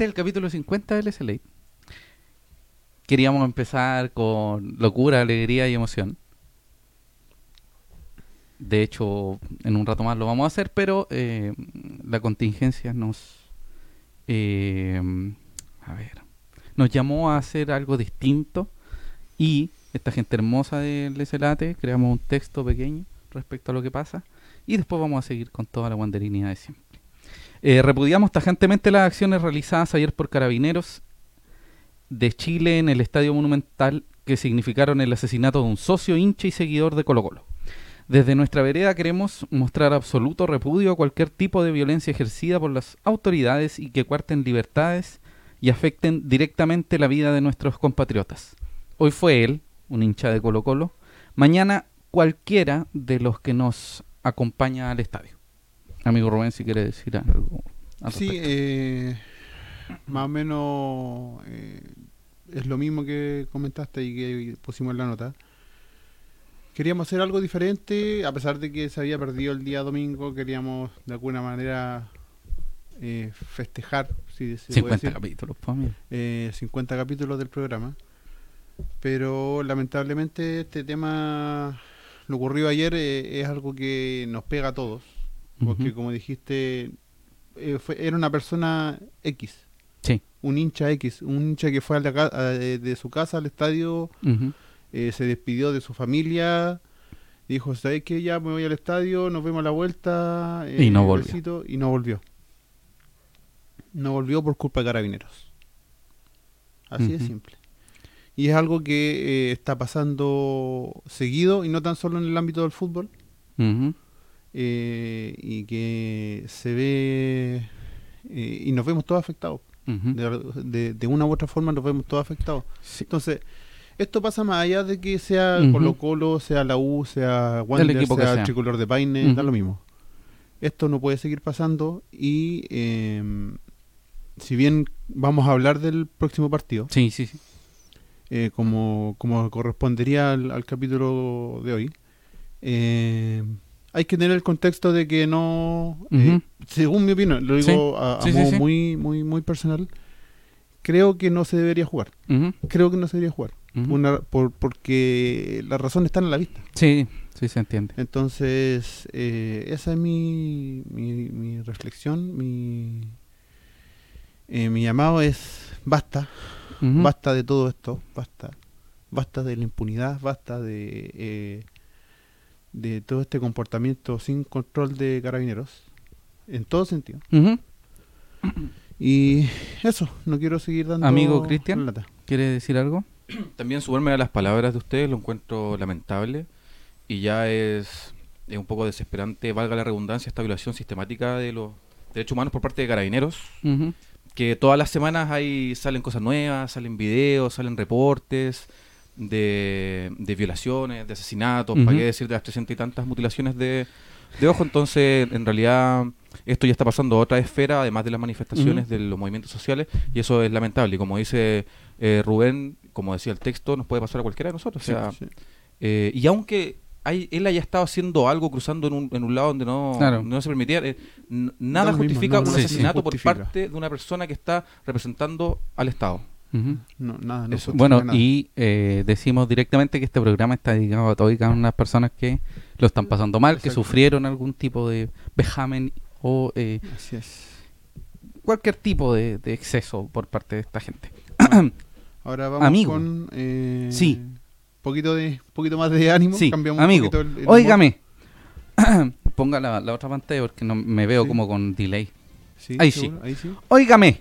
Este es el capítulo 50 del SLA. Queríamos empezar con locura, alegría y emoción. De hecho, en un rato más lo vamos a hacer, pero eh, la contingencia nos... eh, a ver, nos llamó a hacer algo distinto y esta gente hermosa del SLATE creamos un texto pequeño respecto a lo que pasa y después vamos a seguir con toda la guanderina de siempre. Eh, repudiamos tajantemente las acciones realizadas ayer por carabineros de Chile en el Estadio Monumental que significaron el asesinato de un socio, hincha y seguidor de Colo Colo. Desde nuestra vereda queremos mostrar absoluto repudio a cualquier tipo de violencia ejercida por las autoridades y que cuarten libertades y afecten directamente la vida de nuestros compatriotas. Hoy fue él, un hincha de Colo Colo, mañana cualquiera de los que nos acompaña al estadio. Amigo Rubén, si quiere decir algo. al Sí, eh, más o menos eh, es lo mismo que comentaste y que pusimos en la nota. Queríamos hacer algo diferente, a pesar de que se había perdido el día domingo, queríamos de alguna manera eh, festejar, si se puede 50 decir, capítulos, pues, eh, 50 capítulos del programa. Pero lamentablemente este tema, lo ocurrido ayer, eh, es algo que nos pega a todos. Porque como dijiste, eh, fue- era una persona X, Sí. un hincha X, un hincha que fue a la a- de, de su casa al estadio, eh, se despidió de su familia, dijo, ¿sabes qué? Ya me voy al estadio, nos vemos a la vuelta. Y no volvió. besito", y no volvió. No volvió por culpa de carabineros. Así de simple. Y es algo que eh, está pasando seguido y no tan solo en el ámbito del fútbol Ujú. Eh, y que se ve eh, y nos vemos todos afectados. De, de- de una u otra forma nos vemos todos afectados. Sí. Entonces, esto pasa más allá de que sea. Colo Colo, sea la U, sea Wander, sea, sea. Tricolor de Paine, da lo mismo. Esto no puede seguir pasando y eh, si bien vamos a hablar del próximo partido, Sí, sí, sí. eh, como, como correspondería al, al capítulo de hoy, eh, hay que tener el contexto de que no, eh, según mi opinión, lo digo a, a Sí, sí, modo sí. muy muy muy personal, creo que no se debería jugar. Creo que no se debería jugar. Una- por, porque las razones están a la vista. Sí, sí se entiende. Entonces, eh, esa es mi, mi, mi reflexión, mi, eh, mi llamado es basta, basta de todo esto, basta, basta de la impunidad, basta de, eh, de todo este comportamiento sin control de carabineros, en todo sentido. Y eso, no quiero seguir dando Amigo Cristian. ¿Quiere decir algo? También sumarme a las palabras de ustedes lo encuentro lamentable y ya es, es un poco desesperante, valga la redundancia, esta violación sistemática de los derechos humanos por parte de carabineros, que todas las semanas hay, salen cosas nuevas, salen videos, salen reportes de, de violaciones, de asesinatos, para qué decir de las 300 y tantas mutilaciones de, de ojo, entonces en realidad esto ya está pasando a otra esfera, además de las manifestaciones de los movimientos sociales, y eso es lamentable, y como dice eh, Rubén, como decía el texto, nos puede pasar a cualquiera de nosotros, o sea, Sí, eh, y aunque hay, él haya estado haciendo algo cruzando en un, en un lado donde no, Claro. no se permitía, eh, nada mismo, justifica no, un sí, asesinato por justifica. parte de una persona que está representando al Estado. No, nada, no Eso. Bueno, nada. y eh, decimos directamente que este programa está dedicado a todas y cada una de las personas que lo están pasando mal, que sufrieron algún tipo de vejamen o eh, Así es. cualquier tipo de, de exceso por parte de esta gente. Ahora vamos Amigo. con eh, Sí. poquito de poquito más de ánimo. Sí, Cambiamos amigo. un poquito el- el Óigame. Ponga la, la otra pantalla porque no me veo Sí. como con delay. Sí, Ahí seguro, Ahí sí. Óigame.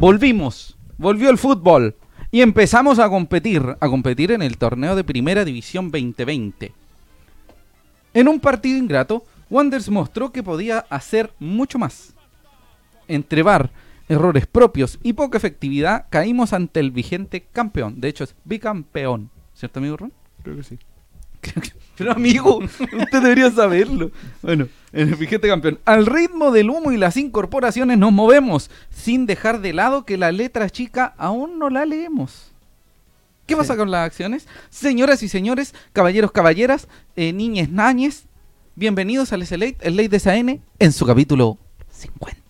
Volvimos, volvió el fútbol y empezamos a competir, a competir en el torneo de Primera División 2020. En un partido ingrato, Wanderers mostró que podía hacer mucho más. Entre VAR, errores propios y poca efectividad, caímos ante el vigente campeón. De hecho, es bicampeón. ¿Cierto, amigo Ron? Creo que sí. Pero amigo, usted debería saberlo. Bueno, en el vigente campeón. Al ritmo del humo y las incorporaciones nos movemos, sin dejar de lado que la letra chica aún no la leemos. ¿Qué pasa Sí. con las acciones? Señoras y señores, caballeros, caballeras, eh, niñes, nañes, bienvenidos al SLate, el Late de SAN, en su capítulo 50.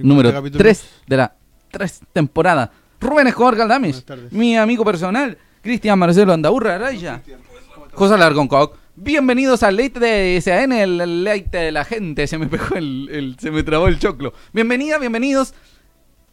número capítulos. 3 de la 3 temporada. Rubén Escobar Galdames, mi amigo personal, Cristian Marcelo Andaurra Araya, José Largón Coc. Bienvenidos al Leite de SAN, el, el Leite de la gente. Se me pegó el, el- se me trabó el choclo. Bienvenida, bienvenidos.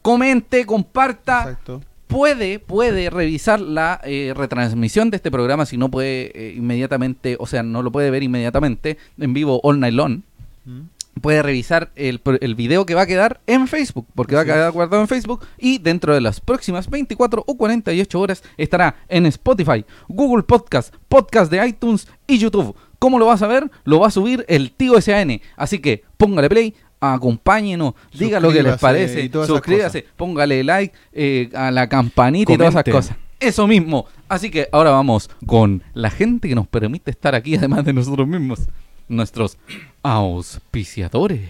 Comente, comparta. Exacto. Puede, puede revisar la eh, retransmisión de este programa si no puede eh, inmediatamente, o sea, no lo puede ver inmediatamente en vivo all night long Mm. Puede revisar el, el video que va a quedar en Facebook, porque va a quedar guardado en Facebook y dentro de las próximas 24 o 48 horas estará en Spotify, Google Podcast, Podcast de iTunes y YouTube. ¿Cómo lo vas a ver? Lo va a subir el tío SAN. Así que póngale play, acompáñenos, diga lo que les parece, suscríbase, póngale like eh, a la campanita y todas esas cosas. Eso mismo. Así que ahora vamos con la gente que nos permite estar aquí, además de nosotros mismos. Nuestros auspiciadores.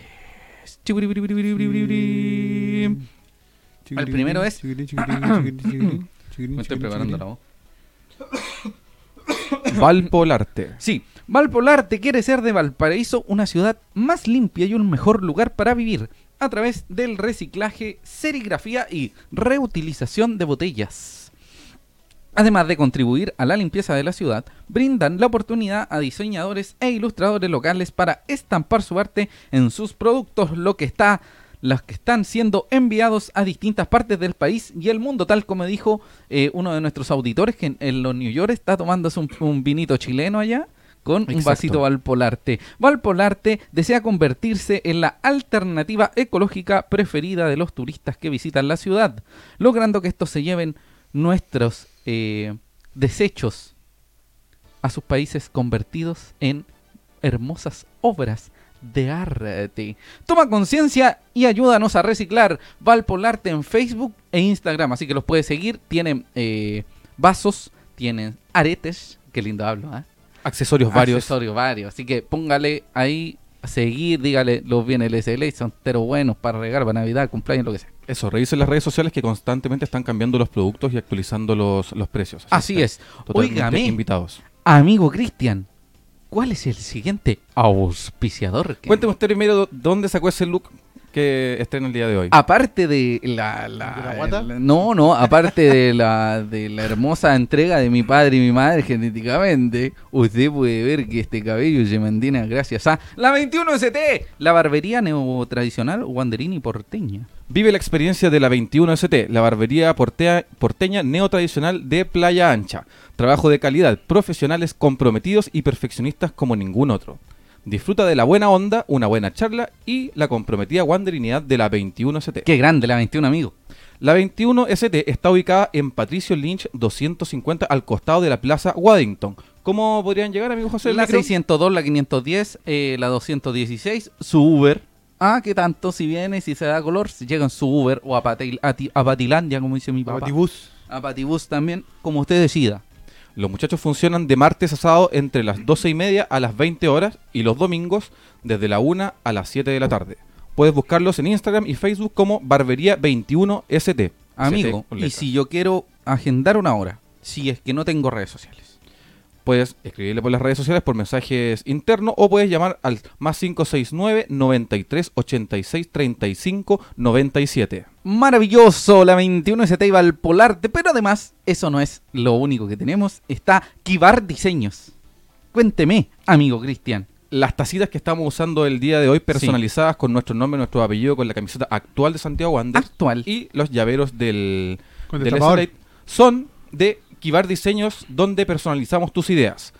El primero es- Me estoy preparando la voz. Valpolarte. Sí, Valpolarte quiere ser de Valparaíso una ciudad más limpia y un mejor lugar para vivir a través del reciclaje, serigrafía y reutilización de botellas. Además de contribuir a la limpieza de la ciudad, brindan la oportunidad a diseñadores e ilustradores locales para estampar su arte en sus productos, lo que está los que están siendo enviados a distintas partes del país y el mundo, tal como dijo eh, uno de nuestros auditores que en, en los New York está tomándose un, un vinito chileno allá con un vasito Valpolarte. Valpolarte desea convertirse en la alternativa ecológica preferida de los turistas que visitan la ciudad, logrando que estos se lleven nuestros eh, desechos a sus países convertidos en hermosas obras de arte. Toma conciencia y ayúdanos a reciclar Valpolarte en Facebook e Instagram, así que los puedes seguir. Tienen eh, vasos, tienen aretes, qué lindo hablo, ¿ah? Accesorios varios. Accesorios varios. Así que póngale ahí a seguir, dígale los bienes LSL, son pero buenos para regalar, para Navidad, cumpleaños, lo que sea. Eso, revisen las redes sociales que constantemente están cambiando los productos y actualizando los, los precios. Así es. invitados. amigo Cristian, ¿cuál es el siguiente auspiciador? que- Cuénteme usted primero dó- dónde sacó ese look que estrena el día de hoy. Aparte de la, la- ¿De la guata? el- no, no, aparte de la de la hermosa entrega de mi padre y mi madre genéticamente, usted puede ver que este cabello se mantiene gracias a la 21 ST, la barbería neotradicional Wanderini porteña. Vive la experiencia de la 21ST, la barbería portea- porteña neotradicional de Playa Ancha. Trabajo de calidad, profesionales comprometidos y perfeccionistas como ningún otro. Disfruta de la buena onda, una buena charla y la comprometida wanderinidad de la 21ST. Qué grande la 21, amigo. La 21ST está ubicada en Patricio Lynch 250 al costado de la Plaza Waddington. ¿Cómo podrían llegar, amigo José? La Micro? 602, la 510, eh, la 216, su Uber. Ah, que tanto, si viene, si se da color, si llega en su Uber o a, Patil- a Ti- a Patilandia, como dice mi papá. Batibús. A Patibus también, como usted decida. Los muchachos funcionan de martes a sábado entre las 12 y media a las 20 horas y los domingos desde la 1 a las 7 de la tarde. Puedes buscarlos en Instagram y Facebook como Barbería 21ST. Amigo, y si yo quiero agendar una hora, si es que no tengo redes sociales. Puedes escribirle por las redes sociales por mensajes internos o puedes llamar al más 569 93 86 35 97. Maravilloso, la 21 ST iba al Polarte, pero además, eso no es lo único que tenemos. Está Kibar Diseños. Cuénteme, amigo Cristian. Las tacitas que estamos usando el día de hoy personalizadas con nuestro nombre, nuestro apellido, con la camiseta actual de Santiago Wanderers Actual. y los llaveros del, del son de Kibar Diseños donde personalizamos tus ideas.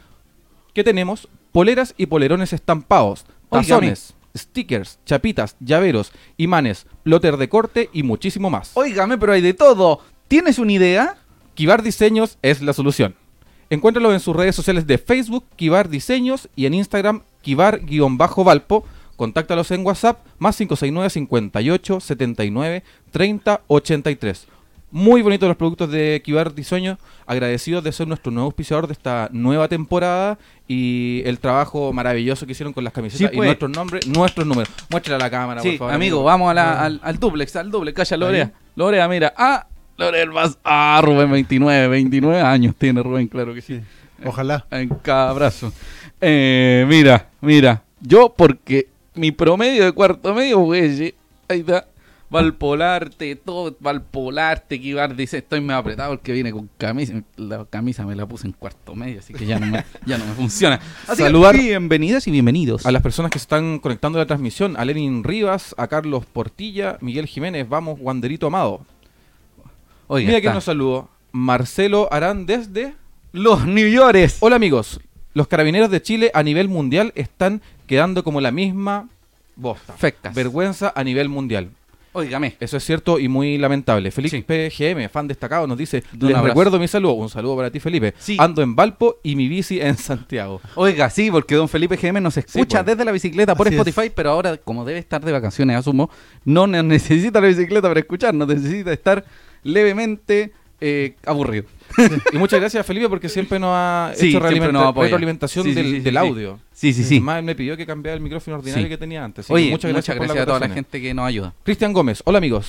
¿Qué tenemos? Poleras y polerones estampados, tazones, stickers, chapitas, llaveros, imanes, plotter de corte y muchísimo más. Óigame, pero hay de todo. ¿Tienes una idea? Kibar Diseños es la solución. Encuéntralo en sus redes sociales de Facebook, Kibar Diseños, y en Instagram, Kibar-Valpo. Contáctalos en WhatsApp, más 569 58 79 30 83. Muy bonitos los productos de Kibar Diseño. Agradecidos de ser nuestro nuevo auspiciador de esta nueva temporada y el trabajo maravilloso que hicieron con las camisetas Sí, y pues. nuestros nombres, nuestros números. Muéstrala a la cámara, Sí, por favor. amigo, vamos a la- al, al duplex, al duplex. Calla, Lorea. Lorea, mira. Ah, Lorea el más. Ah, Rubén, 29, 29 años tiene Rubén, claro que sí. Ojalá. En cada brazo. Eh, mira, mira. Yo, porque mi promedio de cuarto medio, güey, ahí está. Valpolarte, todo, Valpolarte, Kibar dice, estoy medio apretado porque viene con camisa. La camisa me la puse en cuarto medio, así que ya no me, ya no me funciona. Así que Saludar bienvenidas y bienvenidos. A las personas que se están conectando a la transmisión, a Lenin Rivas, a Carlos Portilla, Miguel Jiménez, vamos, Wanderito Amado. Oiga, Mira que nos saludó. Marcelo Arán desde... Los New Yorkers. Hola amigos, los carabineros de Chile a nivel mundial están quedando como la misma bosta. Fecas. Vergüenza a nivel mundial. Óigame. Eso es cierto y muy lamentable. Felipe Sí. PGM, fan destacado, nos dice, les abrazo. recuerdo mi saludo. Un saludo para ti, Felipe. Sí. Ando en Valpo y mi bici en Santiago. Oiga, sí, porque don Felipe GM nos escucha pues. desde la bicicleta por Así es. Spotify, pero ahora, como debe estar de vacaciones, asumo, no ne- necesita la bicicleta para escucharnos, necesita estar levemente eh, aburrido. Y muchas gracias, Felipe, porque siempre nos ha Sí, hecho realimenta- nos apoya. retroalimentación Sí, sí, del, sí, sí, del sí. audio. Sí, sí, sí. Además, él me pidió que cambiara el micrófono ordinario Sí. que tenía antes. Oye, muchas gracias, a toda la gente que nos ayuda. Cristian Gómez, hola amigos.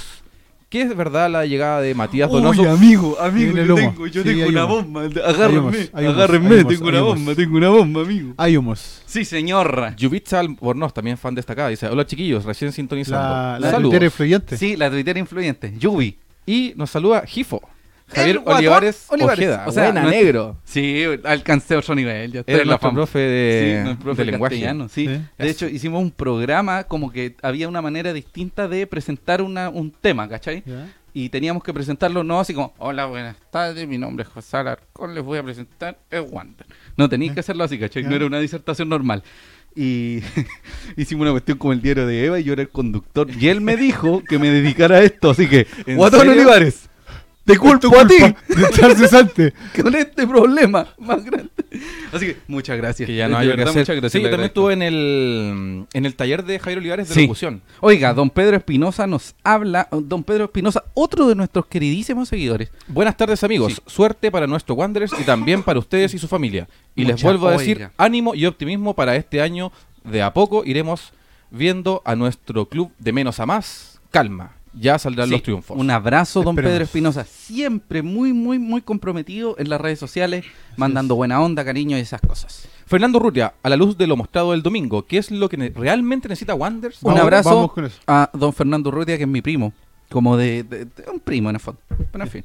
¿Qué es verdad la llegada de Matías Donoso? amigo, Viene el humo. Sí, hay humo. bomba. Humos, humos, hay humos, hay humos. tengo una bomba, amigo. Hay humos. Sí, señor. Yubitsa Albornoz, también fan destacada, dice, hola chiquillos, recién sintonizando. La, la Saludos. tuitera influyente. Sí, la tuitera influyente. Yubi. Y nos saluda Gifo. Javier guatón Olivares, Olivares. Ojeda. O sea, Buena, negro. Sí, alcancé otro nivel. Ya estoy Era en la fama. profe de, Sí, nuestro profe de lenguaje. sí. De hecho, hicimos un programa como que había una manera distinta de presentar una, un tema, ¿cachai? Ya. Y teníamos que presentarlo no así como, hola, buenas tardes, mi nombre es José Alarcón, les voy a presentar el Wander. No tenías que hacerlo así, ¿cachai? No era una disertación normal. Y hicimos una cuestión como el diario de Eva y yo era el conductor. Y él me dijo que me dedicara a esto, así que, ¿En Guatón? Olivares, te culpo a ti De estar cesante. con este problema más grande. Así que, muchas gracias. Que ya no hay que verdad, hacer. Muchas gracias. Sí, yo también estuve en el, en el taller de Javier Olivares de Sí. locución. Oiga, don Pedro Espinosa nos habla, don Pedro Espinosa, otro de nuestros queridísimos seguidores. Buenas tardes amigos, Sí. suerte para nuestro Wanderers y también para ustedes y su familia. Y les vuelvo a decir, oiga. ánimo y optimismo para este año. De a poco iremos viendo a nuestro club de menos a más. Calma, ya saldrán Sí, los triunfos. Un abrazo, don. Pedro Espinosa. Siempre muy, muy, muy comprometido en las redes sociales, mandando buena onda, cariño y esas cosas. Fernando Rutia, a la luz de lo mostrado el domingo, ¿qué es lo que ne- realmente necesita Wanderers? Un abrazo vamos con eso. a don Fernando Urrutia, que es mi primo. Como de, de- de- un primo en el fondo. Pero en fin.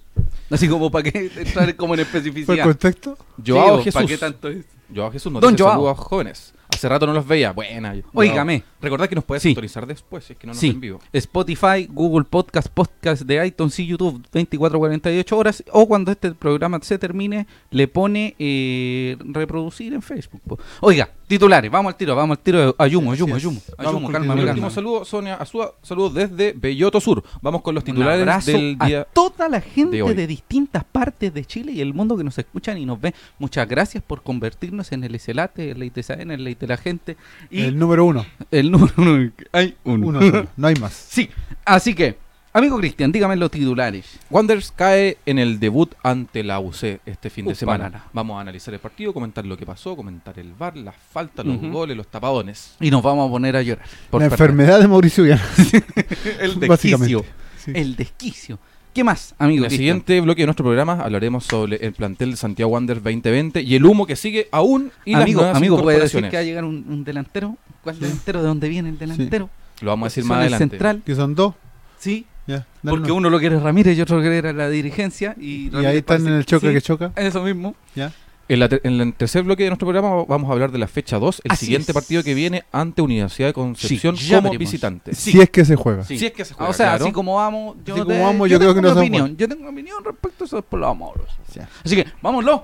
Así como para que entrar como en ¿Fue el especificidad. contexto? Joao Sí, ¿Para qué Jesús. tanto es? Joao Jesús nos Don dice Joao. saludos jóvenes. Hace rato no los veía. Buena. Joao. Óigame. Recordad que nos puedes Sí. sintonizar después, si es que no nos Sí, en vivo. Spotify, Google Podcast, Podcast de iTunes y YouTube 24-48 horas o cuando este programa se termine le pone eh, reproducir en Facebook. Oiga, titulares, vamos al tiro, vamos al tiro. Ayumo, ayumo, ayumo. Ayumo, calma, titulares. último calma. saludo, Sonia Azúa, saludos desde Belloto Sur. Vamos con los Un titulares abrazo del día. a toda la gente de distintas partes de Chile y el mundo que nos escuchan y nos ven. Muchas gracias por convertirnos en el SLATE, el ITSN, el de la gente y El el, número uno. número uno. Hay uno. Uno solo. No hay más. sí, así que, amigo Cristian, dígame los titulares. Wanderers cae en el debut ante la UC este fin de Upa, semana. nana. Vamos a analizar el partido, comentar lo que pasó, comentar el VAR, las faltas, los goles, los tapadones. Y nos vamos a poner a llorar. por la perder. enfermedad de Mauricio Viana. El desquicio. Sí. El desquicio. ¿Qué más, amigo? En el Cristian? siguiente bloque de nuestro programa hablaremos sobre el plantel de Santiago Wanderers 2020 y el humo que sigue aún y las amigo, nuevas amigo ¿puede decir que va a llegar un, un delantero? ¿Cuál Sí. delantero? ¿De dónde viene el delantero? Lo vamos a decir más el adelante. central, Que son dos. sí. Ya. dale Porque uno. uno lo quiere Ramírez y otro lo quiere la dirigencia. Y, ahí están en el choque sí, que choca. Eso mismo. Ya. En, la en el tercer bloque de nuestro programa vamos a hablar de la fecha 2, el Así siguiente es. partido que viene ante Universidad de Concepción Sí, como veremos. visitante. Sí. Si es que se juega. Sí. Si es que se Ah, juega, o sea, claro. así como vamos, yo, Así te- como vamos, yo yo creo tengo que no una opinión. Yo tengo una opinión respecto a eso, después lo vamos a hablar. Ya. Así que, vámonos.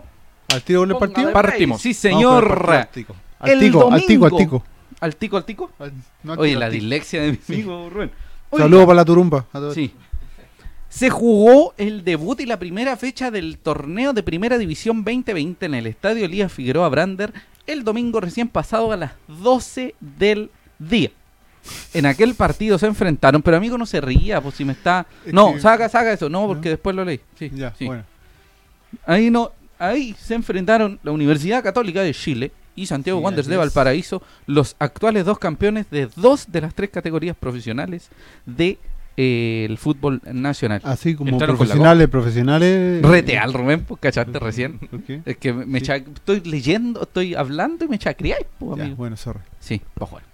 Al tiro con el Póngale partido. Partimos. Sí, señor. partido al tico. Al El tico, al tico, al domingo. tico. Al tico, al tico. Al- no al Oye, la dislexia de mi amigo Rubén. Saludos para la turumba. a todos. Sí. Se jugó el debut y la primera fecha del torneo de Primera División 2020 en el Estadio Elías Figueroa Brander el domingo recién pasado a las 12 del día. En aquel partido se enfrentaron, pero amigo no se ría, pues si me está... Es No, que- saca, saca eso, no, porque ¿No? después lo leí. Sí, Ya, sí. bueno. Ahí no, ahí se enfrentaron la Universidad Católica de Chile y Santiago Sí, Wanderers de. Valparaíso, los actuales dos campeones de dos de las tres categorías profesionales de eh, el fútbol nacional. Así como Entraron profesionales, profesionales. Reteal, Rubén, pues cachaste recién. Es que me, Sí. estoy leyendo, estoy hablando y me chacreáis, pues, Ya, amigo. bueno, sorry. Sí, pues bueno.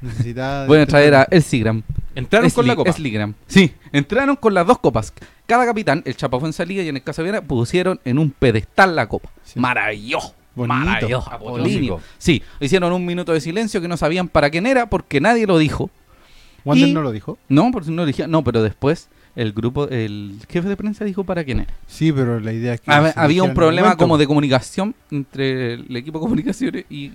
Necesitaba Voy a traer a El Sigram. Entraron con la copa. Esligram. Sí, entraron con las dos copas. Cada capitán, el Chapa Fuenzalía y en el Casa Viana, pusieron en un pedestal la copa. Sí. Maravilloso. Bonito. Maravilloso. Apolíneo. Sí, hicieron un minuto de silencio que no sabían para quién era porque nadie lo dijo. Wander Y- no lo dijo. No, porque no lo dijeron. No, pero después el grupo, el jefe de prensa dijo para quién era. Sí, pero la idea es que. Hab- se había un problema como de comunicación entre el equipo de comunicaciones y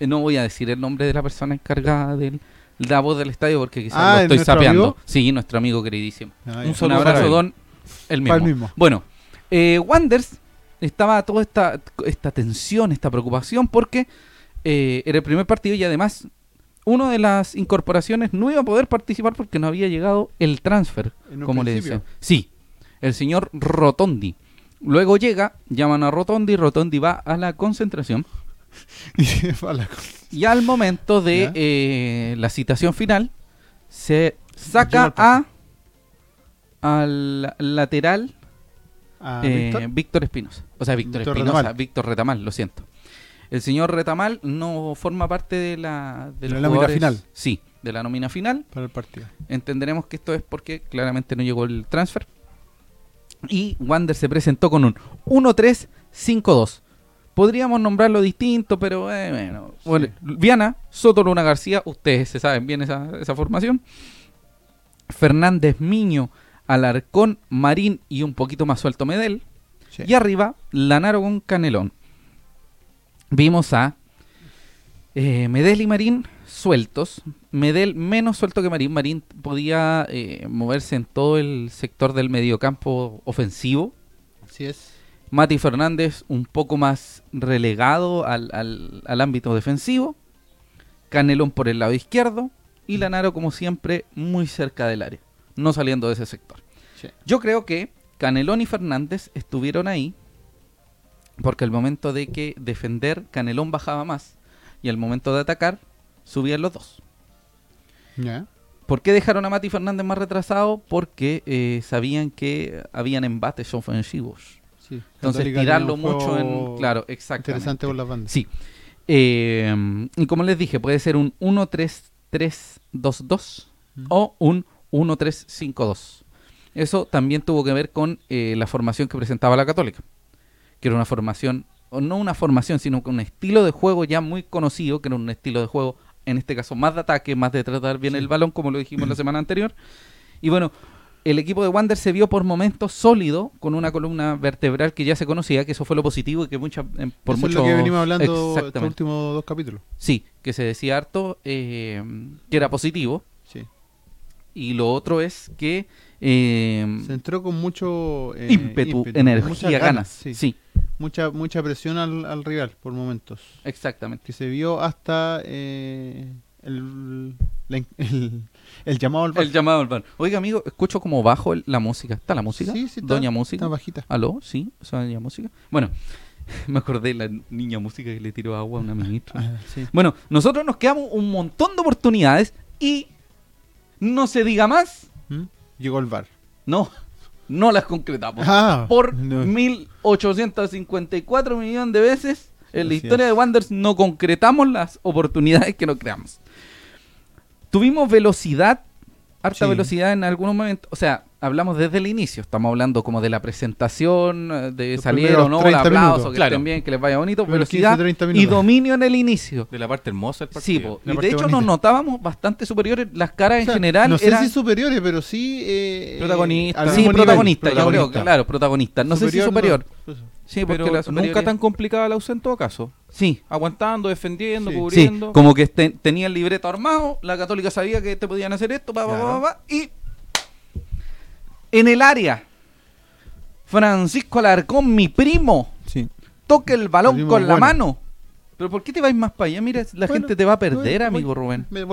eh, no voy a decir el nombre de la persona encargada del la voz del estadio porque quizás Ah, lo ¿es estoy sapeando. amigo? Sí, nuestro amigo queridísimo. Ah. Un saludo abrazo, don. El mismo. Para el mismo. Bueno, eh, Wanders estaba toda esta, esta tensión, esta preocupación, porque eh, era el primer partido y además una de las incorporaciones no iba a poder participar porque no había llegado el transfer, como le decían. Sí, el señor Rotondi. Luego llega, llaman a Rotondi, Rotondi va a la concentración Y al momento de eh, la citación final se saca a al lateral eh, Víctor. Espinosa. O sea, Víctor Víctor Espinosa. Víctor Retamal, lo siento. El señor Retamal no forma parte de la, de la nómina final. Sí, de la nómina final. Para el partido. Entenderemos que esto es porque claramente no llegó el transfer. Y Wander se presentó con un 1-3-5-2. Podríamos nombrarlo distinto, pero eh, bueno. bueno Viana, Soto Luna García, ustedes se saben bien esa, esa formación. Fernández Miño, Alarcón, Marín y un poquito más suelto Medel. Sí. Y arriba, Lanaro con Canelón. Vimos a eh, Medel y Marín sueltos. Medel menos suelto que Marín. Marín podía eh, moverse en todo el sector del mediocampo ofensivo. Así es. Mati Fernández un poco más relegado al, al- al ámbito defensivo. Canelón por el lado izquierdo. Y Lanaro, como siempre, muy cerca del área. No saliendo de ese sector. Sí. Yo creo que Canelón y Fernández estuvieron ahí porque al momento de que defender, Canelón bajaba más y al momento de atacar, subían los dos. Ya. ¿Por qué dejaron a Mati Fernández más retrasado? Porque eh, sabían que habían embates ofensivos. Sí. Entonces, tirarlo mucho en... Claro, exactamente. Interesante por las bandas. Sí. Eh, y como les dije, puede ser un 1-3-3-2-2 Mm. o un 1-3-5-2. Eso también tuvo que ver con eh, la formación que presentaba la Católica. Que era una formación, o no una formación, sino con un estilo de juego ya muy conocido, que era un estilo de juego, en este caso, más de ataque, más de tratar bien Sí. el balón, como lo dijimos la semana anterior. Y bueno, el equipo de Wander se vio por momentos sólido, con una columna vertebral que ya se conocía, que eso fue lo positivo y que mucha, em, por Eso mucho... es lo que venimos hablando estos Exactamente. últimos dos capítulos. Sí, que se decía harto eh, que era positivo. Sí. Y lo otro es que eh, Se entró con mucho eh, ímpetu, energía, ganas. Sí. Sí. Mucha, mucha presión al, al rival por momentos. exactamente. Que se vio hasta eh, el, in- el, el llamado al bar. El llamado al bar. Oiga, amigo, escucho como bajo el- la música. ¿Está la música? Sí, sí, está, Doña Música. Está bajita. ¿Aló? Sí, Doña Música. Bueno, me acordé de la niña música que le tiró agua a una ministra. Ah, sí. Bueno, nosotros nos quedamos un montón de oportunidades y no se diga más, ¿Mm? Llegó el bar. no, no las concretamos. Ah, por no. 1854 millones de veces en la Así historia es. de Wanderers no concretamos las oportunidades que nos creamos. Tuvimos velocidad, harta Sí. velocidad en algunos momentos. O sea, hablamos desde el inicio. Estamos hablando como de la presentación, eh, de Los salir o no, el 30 aplauso, que Claro. estén bien, que les vaya bonito. Primeros velocidad 15, 30 y dominio en el inicio. De la parte hermosa del Sí, partido. po. La y de hecho nos notábamos bastante superiores. Las caras O en general no sé eran... si superiores, pero sí. Eh, Protagonistas. al Sí, mismo nivel. protagonista, yo creo, Protagonista. claro, protagonista. No sé si superior. no. Sí, porque Pero la nunca tan complicada la ausencia en todo caso. Sí, Aguantando, defendiendo, Sí. Sí, cubriendo. como que te- tenía el libreto armado, la católica sabía que te podían hacer esto, pa, pa, pa, Claro. pa, pa, y en el área, Francisco Alarcón, mi primo, Sí. toca el balón El con la bueno. mano. Pero ¿por qué te vais más para allá? Mira, la Bueno, gente te va a perder, voy- amigo Rubén. Me.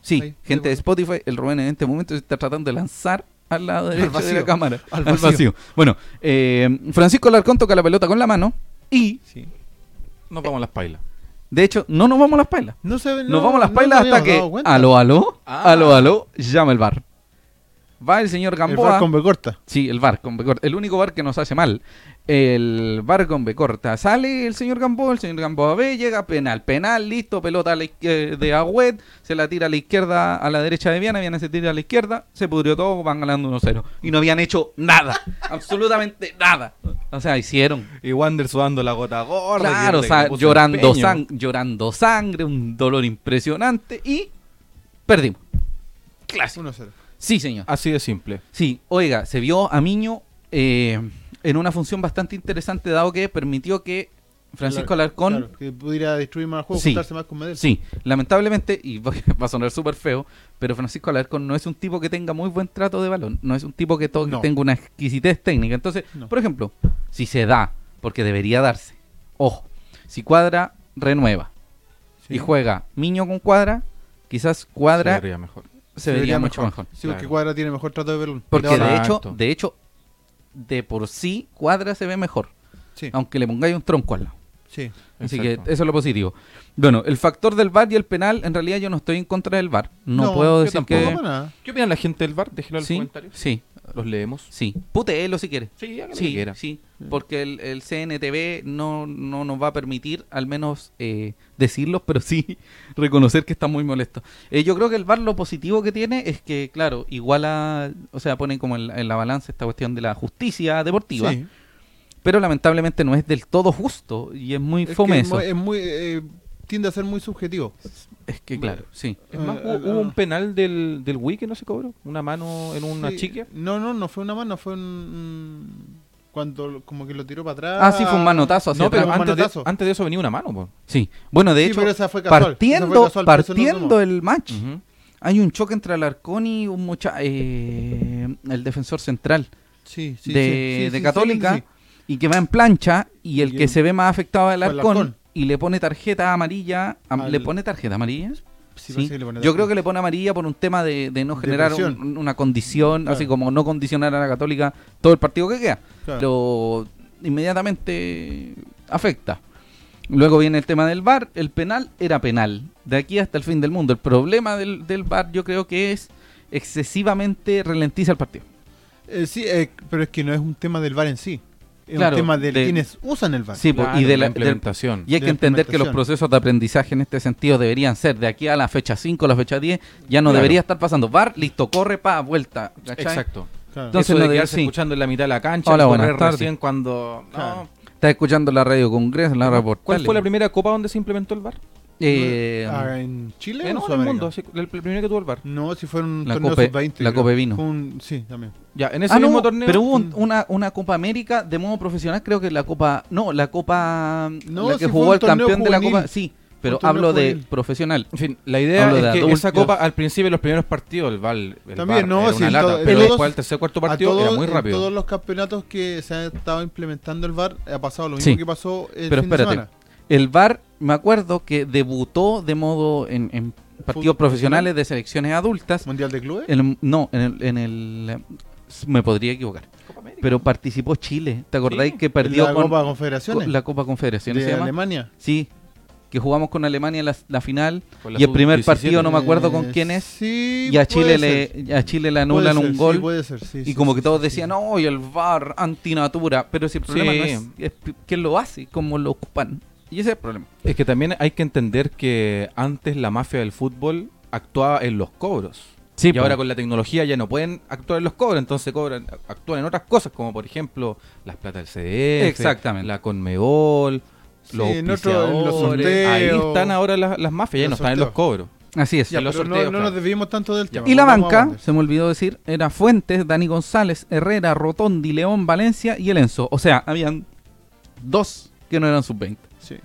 Sí, ahí, gente de Spotify, el Rubén en este momento se está tratando de lanzar al lado derecho de vacío, la cámara. al vacío. Bueno, eh, Francisco Alarcón toca la pelota con la mano y, Sí. Nos vamos a las pailas. de hecho, no nos vamos a las pailas. No se, Nos vamos a las pailas hasta que. Aló, aló. Ah. Aló, aló. Llama el bar. Va el señor El Gamboa. bar con B corta. Sí, el bar. con B corta. El único bar que nos hace mal. El VAR con B corta. Sale el señor Gamboa, el señor Gamboa B, llega penal, penal, listo, pelota a la izquier- de Agüed, se la tira a la izquierda, a la derecha de Viana, Viana se tira a la izquierda, se pudrió todo, van ganando 1-0. Y no habían hecho nada, absolutamente nada. O sea, hicieron. Y Wander sudando la gota gorda. Claro, o sea, sang- llorando sangre, un dolor impresionante y perdimos. Clásico. 1-0. Sí, señor. Así de simple. Sí, oiga, se vio a Miño eh, en una función bastante interesante, dado que permitió que Francisco Claro, Alarcón, claro, que pudiera destruir más el juego, Sí. juntarse más con sí, lamentablemente, y va a sonar súper feo, pero Francisco Alarcón no es un tipo que tenga muy buen trato de balón, no es un tipo que No. tenga una exquisitez técnica. Entonces, No. por ejemplo, si se da, porque debería darse, ojo, si Cuadra renueva Sí. y juega Miño con Cuadra, quizás Cuadra mejor. Se, vería, mucho mejor. Sí, porque Claro. Cuadra tiene mejor trato de balón. Porque De de hecho, de hecho, de por sí, Cuadra se ve mejor. Sí, Aunque le pongáis un tronco al lado. sí. Así Exacto. que eso es lo positivo. Bueno, el factor del VAR y el penal, en realidad yo no estoy en contra del VAR. No, puedo yo decir tampoco, que... nada. ¿Qué opina la gente del bar? Déjelo en los Sí, comentarios. sí, Los leemos. sí. Puteelo si quiere. Sí, lo que Sí, quiera. sí, porque el, el CNTV no, no nos va a permitir al menos eh, decirlo, pero sí reconocer que está muy molesto. Eh, yo creo que el VAR lo positivo que tiene es que, claro, iguala, o sea, pone como en, la- en la balanza esta cuestión de la justicia deportiva, Sí. pero lamentablemente no es del todo justo y es muy Es fome es eso. muy, es muy, eh, tiende a ser muy subjetivo. Es que, claro, sí. Es más, Eh, hubo, eh, hubo un ah. penal del, del Wii que no se cobró. Una mano en una Sí. chique. No, no, no fue una mano, fue un... Cuando como que lo tiró para atrás. Ah, sí, fue un manotazo hacia No, pero atrás. un antes de, manotazo. antes de eso venía una mano. po. Sí. Bueno, de Sí, hecho, pero esa fue casual, esa fue partiendo, casual, no partiendo el match, hay un choque entre Alarcón y un mucha eh, el defensor central Sí, sí, de, sí, sí, de sí, Católica sí, sí. y que va en plancha y el Y que el- se ve más afectado es Alarcón. Y le pone tarjeta amarilla. Al- ¿Le pone tarjeta amarilla? Sí, Sí. parece que le pone Yo creo que le pone amarilla por un tema de, de no generar un- una condición, Claro. así como no condicionar a la Católica todo el partido que queda. Claro. Pero inmediatamente afecta. Luego viene el tema del VAR. El penal era penal. De aquí hasta el fin del mundo. El problema del, del VAR yo creo que es excesivamente ralentiza el partido. Eh, sí, eh, pero es que no es un tema del VAR en sí. Es Claro, un tema de, de- quienes usan el VAR. Sí, Claro, y de la, del- implementación. y hay que entender que los procesos de aprendizaje en este sentido deberían ser de aquí a la fecha 5, la fecha 10, ya no Claro. debería estar pasando. VAR, listo, corre, pa, vuelta. ¿cachai? Exacto. Claro. Entonces, Eso no de debe- quedarse sí. escuchando en la mitad de la cancha. Hola, correr tardes. recién cuando... no. Estás escuchando la radio Congreso, la radio ¿Cuál Portales. fue la primera copa donde se implementó el bar? Eh, Ah, ¿En Chile Eh, o no, en el mundo. sí, el, el primero que tuvo el bar. No, si fue un La torneo Copa- sub-20. la creo. Copa vino. Un- sí, también. Ya, en ese Ah, no, mismo torneo... pero hubo un- Mm. una, una Copa América de modo profesional, creo que la Copa, no, la Copa, No, la que jugó el campeón de la. Copa, sí, pero hablo de profesional. En fin, la idea Hablo de es que esa copa al principio, en los primeros partidos, el Val. El También, VAR no, era sí, una lata, todo- pero todos- después del tercer cuarto partido todos- era muy en rápido. todos los campeonatos que se han estado implementando el VAR ha pasado lo Sí. mismo que pasó el Pero fin de espérate, semana. el VAR, me acuerdo que debutó de modo en, en partidos profesionales de selecciones adultas. Mundial de Clubes. En- no, en el, en el, me podría equivocar, pero participó Chile. ¿Te acordáis Sí, que perdió la con, Copa Confederaciones con la Copa Confederaciones? de ¿se llama? Alemania. Sí, que jugamos con Alemania la, la final la y el primer sub-17. partido no me acuerdo con Eh, quién es. Sí, y a Chile le a Chile le Puede anulan ser, un sí, gol puede ser, sí, y sí, como sí, que todos sí, decían, sí. no, y el VAR antinatura, pero si el problema Sí. no es, es quién lo hace, cómo lo ocupan. Y ese es el problema. Es que también hay que entender que antes la mafia del fútbol actuaba en los cobros. Sí, y ahora con la tecnología ya no pueden actuar en los cobros, entonces cobran, actúan en otras cosas, como por ejemplo las plata del CDF, Exactamente. la Conmebol, Sí, los en otro- en los auspiciadores. Ahí sorteos. están ahora las, las mafias, ya no están en los sorteos. cobros. Así es. Ya, pero no, sorteos, no claro. nos desviemos tanto del tema. Y la banca, se me olvidó decir, era Fuentes, Dani González, Herrera, Rotondi, León, Valencia y el Enzo. O sea, habían dos que no eran sub-20. Sí.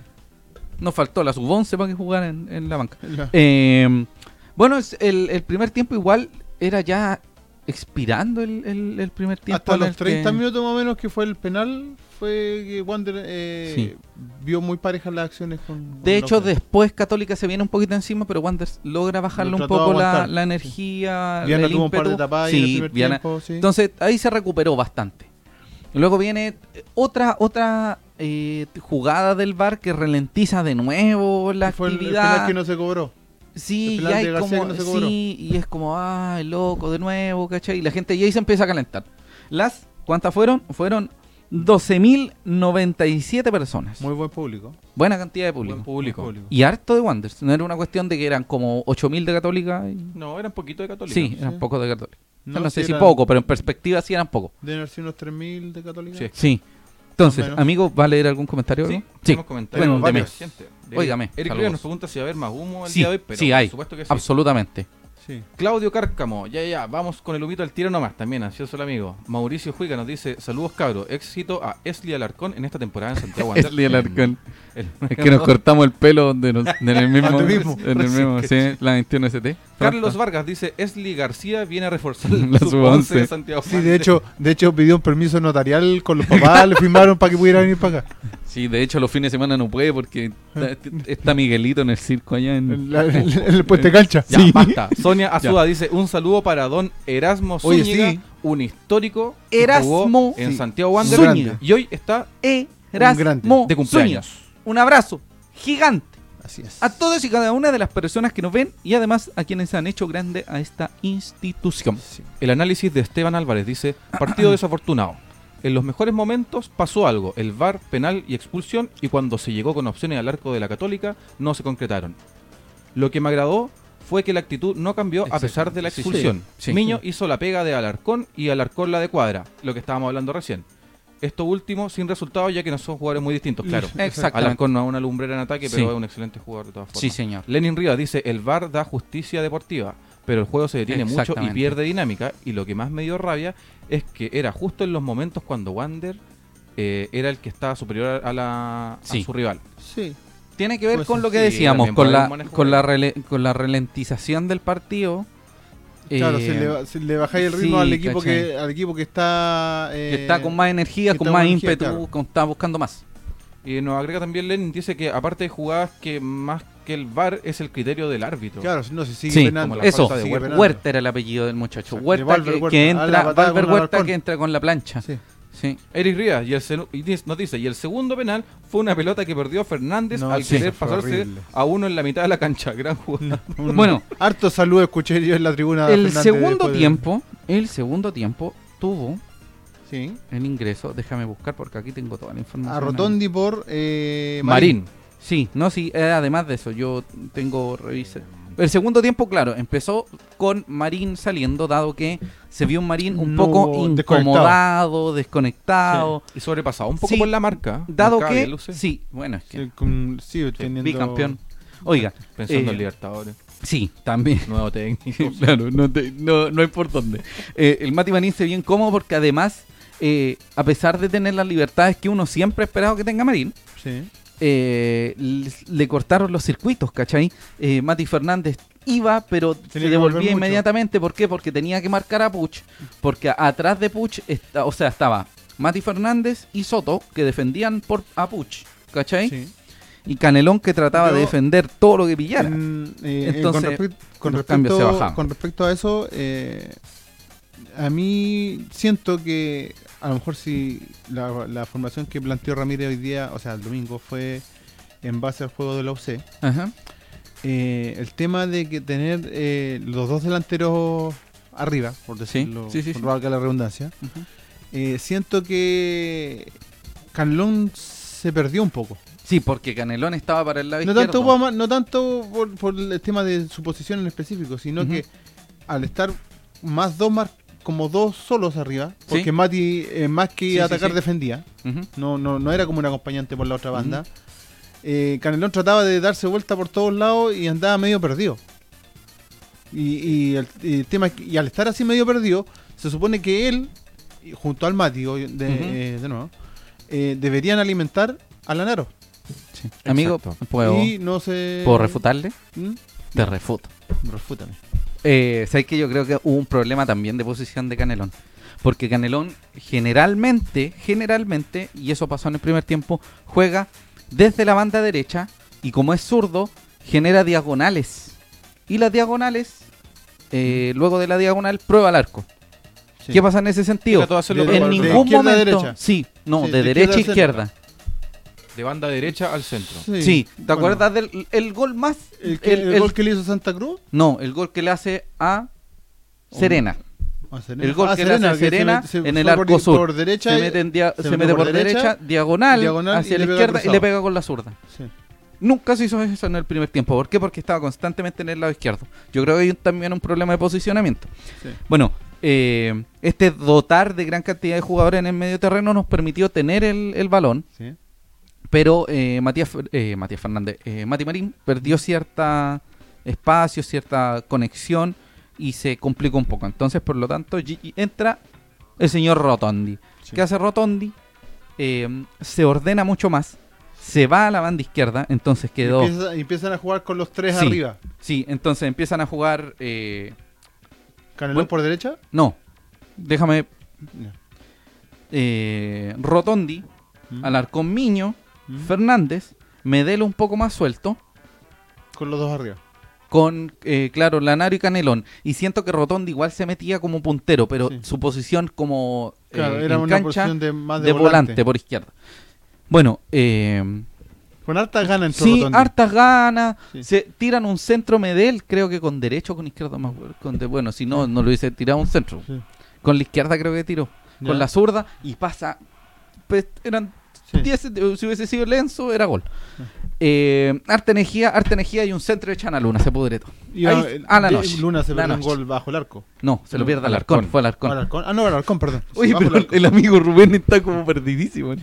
Nos faltó la sub-11 para que jugaran en, en la banca. La- Eh, bueno, es- el, el primer tiempo igual era ya expirando el, el- el primer tiempo. Hasta los 30 que- minutos más o menos que fue el penal, fue que Wander eh, Sí. vio muy parejas las acciones con. De con hecho, López. después Católica se viene un poquito encima, pero Wanderers logra bajarle un poco la, sí. energía. Viana el tuvo un par de tapadas ahí en el Sí, primer Viana- tiempo, sí. Entonces ahí se recuperó bastante. Luego viene otra otra eh, jugada del bar que ralentiza de nuevo la fue el- penal que no se cobró. Sí, y hay como, no sí, y es como, ay, loco, de nuevo, ¿cachai? Y la gente ya ahí se empieza a calentar. Las, ¿cuántas fueron? Fueron 12.097 personas. Muy buen público. Buena cantidad de público. Buen público. Buen público. Y harto de Wanderers. No era una cuestión de que eran como 8.000 de Católica. y- No, eran poquito de católicos. Sí, eran sí. pocos de Católica. No, No, sé si poco, pero en perspectiva sí eran pocos. Deben haber sido unos 3.000 de Católica. Sí. Sí. Entonces, amigo, ¿va a leer algún comentario? Sí, tenemos comentarios Bueno, de deme. la gente. De- Óigame, Eric nos pregunta si va a haber más humo el Sí, día de hoy, pero sí por hay. supuesto que sí. Absolutamente. Sí. Claudio Cárcamo, ya, ya, vamos con el humito al tiro nomás, también ansioso el amigo. Mauricio Juiga nos dice, saludos cabros, éxito a Esli Alarcón en esta temporada en Santiago Wander". Esli Alarcón. El- Es que nos cortamos el pelo donde nos- en el mismo, mismo. en el mismo, sí, la 21 ST. Carlos Vargas dice, Esli García viene a reforzar La la sub- sub 11 once. de Santiago Sí, de Wander". hecho, de hecho pidió un permiso notarial con los papás, le firmaron para que pudiera venir para acá. Sí, de hecho los fines de semana no puede porque está, está Miguelito en el circo allá en... La- en el puente cancha. Ya, Sí. basta. Sonia Azuda dice, un saludo para don Erasmo Oye, Zúñiga, sí. un histórico que Erasmo jugó en Sí. Santiago Wander Zúñiga. y hoy está Erasmo de cumpleaños. Zúñiga. Un abrazo gigante Así es. a todos y cada una de las personas que nos ven y además a quienes han hecho grande a esta institución. Sí. El análisis de Esteban Álvarez dice, partido desafortunado. En los mejores momentos pasó algo, el VAR, penal y expulsión, y cuando se llegó con opciones al arco de la Católica, no se concretaron. Lo que me agradó fue que la actitud no cambió a pesar de la Sí, sí. expulsión. Sí. Miño hizo la pega de Alarcón y Alarcón la de Cuadra, lo que estábamos hablando recién. Esto último sin resultado ya que no son jugadores muy distintos, claro. Exactamente. Alarcón no es una lumbrera en ataque, pero Sí. es un excelente jugador de todas formas. Sí, señor. Lenin Rivas dice, el VAR da justicia deportiva, pero el juego se detiene mucho y pierde dinámica. Y lo que más me dio rabia es que era justo en los momentos cuando Wander eh, era el que estaba superior a, la, a su rival. Sí. Tiene que ver Pues con lo que decíamos, con la, con, la rele- con la ralentización del partido. Claro, eh, se, le, bajáis el ritmo sí, al equipo ¿cachai? que al equipo que está que eh, está con más energía, con más energía, ímpetu, claro. con- está buscando más. Y nos agrega también Lenin, dice que aparte de jugadas que más que el VAR es el criterio del árbitro. Claro, no se sigue Sí, penando. como la Eso, Sigue Huerta. penando. Huerta era el apellido del muchacho. Huerta, de Valver que, Huerta. que entra, Valver Huerta que entra con la plancha. Sí. Sí. Eric Rivas y el y nos dice, y el segundo penal fue una pelota que perdió Fernández No, al sí, querer pasarse horrible. a uno en la mitad de la cancha. Gran jugada. Bueno. harto saludo escuché yo en la tribuna. de El Fernández segundo de- tiempo, el segundo tiempo tuvo Sí. el ingreso, déjame buscar porque aquí tengo toda la información. A Rotondi por eh, Marín. Sí, no, sí, eh, además de eso, yo tengo revise. El segundo tiempo, claro, empezó con Marín saliendo, dado que se vio un Marín un No, poco incomodado, desconectado. Y sobrepasado un poco Sí, por la marca. Dado que, Luce, sí, bueno, es que Sí, con- teniendo- bicampeón. Oiga, Pensando eh, en Libertadores. sí, también. Nuevo técnico. claro, no, te- no, no hay por dónde. Eh, el Mati Marín se vio incómodo porque además, eh, a pesar de tener las libertades que uno siempre ha esperado que tenga Marín, Sí. Eh, le, cortaron los circuitos, ¿cachai? Eh, Mati Fernández iba, pero se Tenía devolvía inmediatamente. ¿Por qué? Porque tenía que marcar a Puch. Porque atrás de Puch, está, o sea, estaba Mati Fernández y Soto, que defendían por a Puch, ¿cachai? sí. Y Canelón, que trataba de defender todo lo que pillara. Eh, eh, Entonces, con, respect- con los se con respecto a eso, eh, a mí siento que a lo mejor si la, la formación que planteó Ramírez hoy día, o sea, el domingo, fue en base al juego de la UC, Ajá. eh, el tema de que tener eh, los dos delanteros arriba, por decirlo, sí, sí, por sí. valga la redundancia, Ujú. eh, siento que Canlón se perdió un poco. Sí, porque Canelón estaba para el lado No izquierdo. tanto, por no tanto por, por el tema de su posición en específico, sino Ujú. que al estar más dos más como dos solos arriba, Sí. porque Mati eh, más que Sí, atacar sí. defendía, no, no, no era como un acompañante por la otra banda. Eh, Canelón trataba de darse vuelta por todos lados y andaba medio perdido. Y, y el, y el tema es que- y al estar así medio perdido, se supone que él, junto al Mati, de, eh, de nuevo, eh, deberían alimentar a Lanaro. Sí. Amigo. ¿puedo, Y no se. ¿puedo refutarle? ¿Mm? Te refuto. Refútame. Eh, ¿Sabes que yo creo que hubo un problema también de posición de Canelón? Porque Canelón generalmente, generalmente, y eso pasó en el primer tiempo, juega desde la banda derecha y como es zurdo, genera diagonales. Y las diagonales, eh, luego de la diagonal, prueba el arco. Sí. ¿Qué pasa en ese sentido? En ningún momento. derecha. Sí, no, Sí, de, de derecha a izquierda a izquierda. De banda derecha al centro. Sí, ¿te bueno. acuerdas del el gol más? ¿El, que- el- el el- gol que le hizo Santa Cruz? No, el gol que le hace a Serena. A Serena. El gol Ah, que le hace se Serena se en el por- arco sur. Por derecha. se y- mete, en dia- se se mete mete por por derecha, derecha, diagonal, hacia la izquierda y le pega con la zurda. Sí. Nunca se hizo eso en el primer tiempo. ¿Por qué? Porque estaba constantemente en el lado izquierdo. Yo creo que hay un- también un problema de posicionamiento. Sí. Bueno, eh, este dotar de gran cantidad de jugadores en el medio terreno nos permitió tener el, el balón, Sí. Pero eh, Matías, eh, Matías Fernández, eh, Mati Marín perdió cierta espacio, cierta conexión y se complicó un poco. Entonces, por lo tanto, Gigi- entra el señor Rotondi. Sí. ¿Qué hace Rotondi? Se ordena mucho más, se va a la banda izquierda, entonces quedó... Empieza- empiezan a jugar con los tres Sí. arriba. Sí, entonces empiezan a jugar... eh, Canelón Bueno. por derecha. no, déjame... Eh, Rotondi, Mm. Alarcón Miño, Mm. Fernández, Medelo un poco más suelto, Con los dos arriba. con, eh, claro, Lanaro y Canelón. Y siento que Rotondi igual se metía como puntero, pero Sí. su posición como eh, Claro, era en una cancha posición de más de, de volante. por izquierda. Bueno, eh, Con harta gana entró sí, Rotondi. hartas ganas. Sí. Se tiran un centro Medel, creo que con derecho o con izquierda más. Con de- bueno, si no, no lo hubiese tirado un centro. Sí. Con la izquierda creo que tiró. Ya. Con la zurda y pasa. pues, eran Sí. 10, si hubiese sido Lenzo, era gol. Eh, arte energía, arte energía y un centro de Chanaluna, se pudre todo. Y Ahí, a, a la noche. Luna se La perdió un gol bajo el arco. No, se lo No, pierde Alarcón. Alarcón, fue Alarcón. Alarcón. Ah, no, Alarcón, perdón. Sí, Oye, pero el arco. el amigo Rubén está como perdidísimo.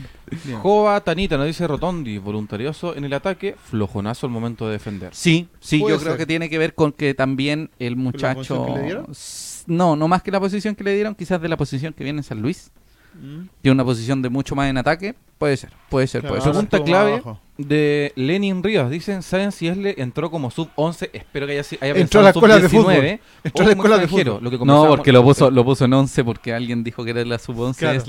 Jova Tanita nos dice Rotondi, voluntarioso en el ataque, flojonazo al momento de defender. Sí, sí, Puede yo creo que tiene que ver con que también el muchacho... posición que le dieron? No, no más que la posición que le dieron, quizás de la posición que viene en San Luis. Mm. Tiene una posición de mucho más en ataque. Puede ser, puede ser, puede ser. Pregunta clave de Lenin Rivas. Dicen, ¿saben si Esle entró como sub-11? Espero que haya, haya Entró pensado a la escuela de sub-19, fútbol. Entró a o la escuela de fútbol. lo que No, porque lo puso, lo puso en 11 porque alguien dijo que era la sub-11 Claro.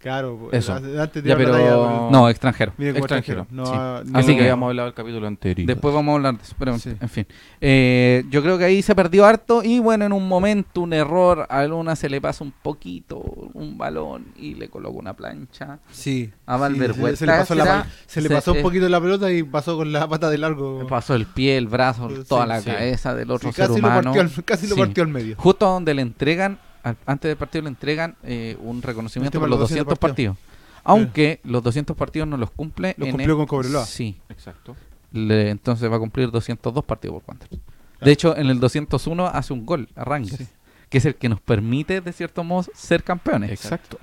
Claro, pues, Eso. antes Ya, pero- el- No, extranjero. Mire cómo extranjero, extranjero. No, sí. Así no- Así que habíamos hablado del capítulo anterior. Después vamos a hablar de eso, pero Sí. en fin. Eh, yo creo que ahí se perdió harto y bueno, en un momento, un error, a Luna se le pasa un poquito un balón y le coloca una plancha. Sí. A Valver sí, se, le pasó, la, será- se le se- pasó un eh, poquito la pelota y pasó con la pata de largo. Le pasó el pie, el brazo, Sí, toda la sí. cabeza del otro Sí, ser casi, lo humano. partió, al- casi lo Sí. partió al medio. Justo donde le entregan, al- antes del partido le entregan eh, un reconocimiento El tema por los los 200 200 partidos. Aunque los 200 partidos no los cumple. Los en cumplió el- con Cobreloa. Sí, Exacto. le- entonces va a cumplir 202 partidos por Wanderers. De hecho, en el 201 hace un gol a Rangers, Sí. que es el que nos permite, de cierto modo, ser campeones. Exacto.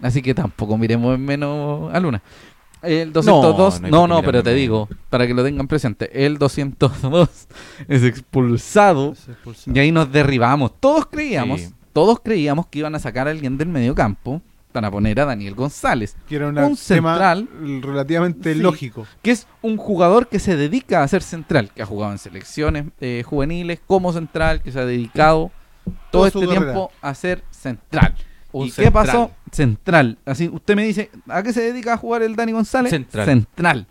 Así que tampoco miremos en menos a Luna. El 202, no no, no, pero te menos. digo, para que lo tengan presente, el 202 es expulsado y ahí nos derribamos. Todos creíamos, Sí. Todos creíamos que iban a sacar a alguien del medio campo para poner a Daniel González, Que era una un central. relativamente Sí. lógico. que es un jugador que se dedica a ser central, que ha jugado en selecciones eh, juveniles como central, que se ha dedicado todo este carrera. tiempo a ser central. Un ¿Y qué pasó? Central. Así, usted me dice, ¿a qué se dedica a jugar el Dani González? Central. Central.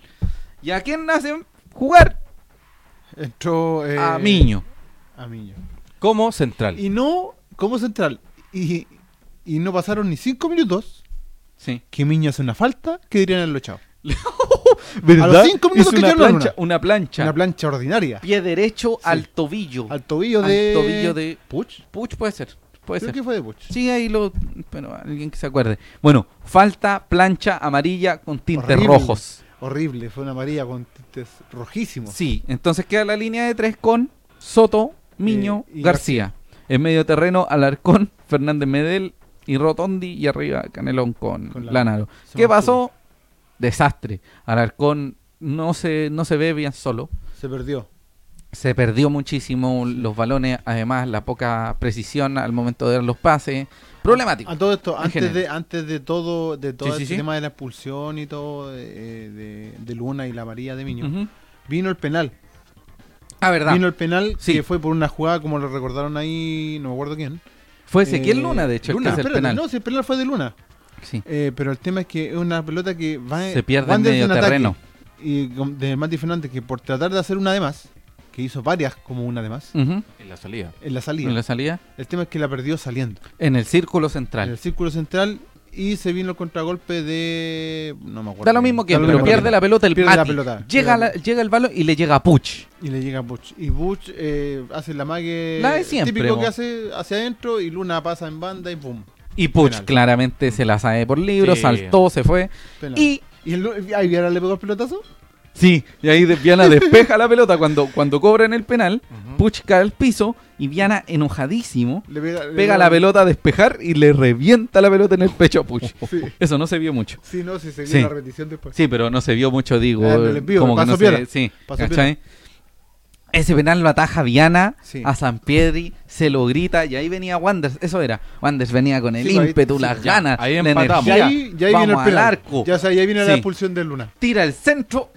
¿Y a quién hacen jugar? Entró. eh, a Miño. A Miño. Como central. Y no como central. Y, y no pasaron ni cinco minutos Sí. que Miño hace una falta que dirían haberlo echado. ¿Verdad? A los cinco minutos Es que una plancha, una plancha. Una plancha ordinaria. Pie derecho Sí. al tobillo. Al tobillo Al de. tobillo de- Puch. Puch puede ser. Puede Creo ser. que fue de Puch. Sí, ahí lo. Pero alguien que se acuerde. Bueno, falta, plancha amarilla con tintes Horrible. rojos. Horrible. Fue una amarilla con tintes rojísimos. Sí, entonces queda la línea de tres con Soto, Miño, Eh, y García. En medio terreno, Alarcón, Fernández Medel y Rotondi. Y arriba, Canelón con, Con Lanaro. ¿Qué pasó? Desastre. Alarcón no se, no se ve bien solo. Se perdió. Se perdió muchísimo los balones, además la poca precisión al momento de dar los pases. Problemático. A todo esto, antes general. de, antes de todo, de todo Sí, sí, este sí. tema de la expulsión y todo, eh, de, de Luna y la María de Miño, vino el penal. Ah, verdad. Vino el penal Sí. que fue por una jugada, como lo recordaron ahí, no me acuerdo quién. Fue Ezequiel Eh, Luna, de hecho, el Luna, el penal. No, si el penal fue de Luna. Sí. Eh, pero el tema es que es una pelota que va Se pierde en Wanderers medio terreno. Y de Mati Fernández, que por tratar de hacer una de más, que hizo varias como una de más. En la salida. en la salida. En la salida. El tema es que la perdió saliendo. En el círculo En central. el círculo central y se vino el contragolpe de. No me acuerdo. Da lo mismo que lo pero mismo pierde la pelota el Pierde la Mati. pelota. Llega, Pierde la- llega el balón y le llega a Puch. Y le llega a Butch. Y Butch eh, hace la mague. La de siempre, Típico que hace hacia adentro y Luna pasa en banda y pum. Y Puch Penal. claramente se la sabe por libro, Sí. saltó, se fue. Penal. Y ¿Y el, ahí Viera le pegó el pelotazo? Sí, y ahí Viana despeja la pelota cuando, cuando cobran el penal. Puch cae al piso y Viana, enojadísimo, Le pega, le pega la pelota a despejar y le revienta la pelota en el pecho a Puch. Sí. Eso no se vio mucho. Sí, no, si se vio Sí. la repetición después. Sí, pero no se vio mucho, digo. El envío, como que no se, sí. Ese penal lo ataja Viana Sí. a San Piedri, se lo grita y ahí venía Wanders, eso era. Wanders venía con el Sí, ímpetu, sí, las ganas, ahí la empatamos. Y energía. ahí, ya ahí Vamos viene el al penal. arco. Ya, sea, ahí viene la Sí. expulsión de Luna. Tira el centro,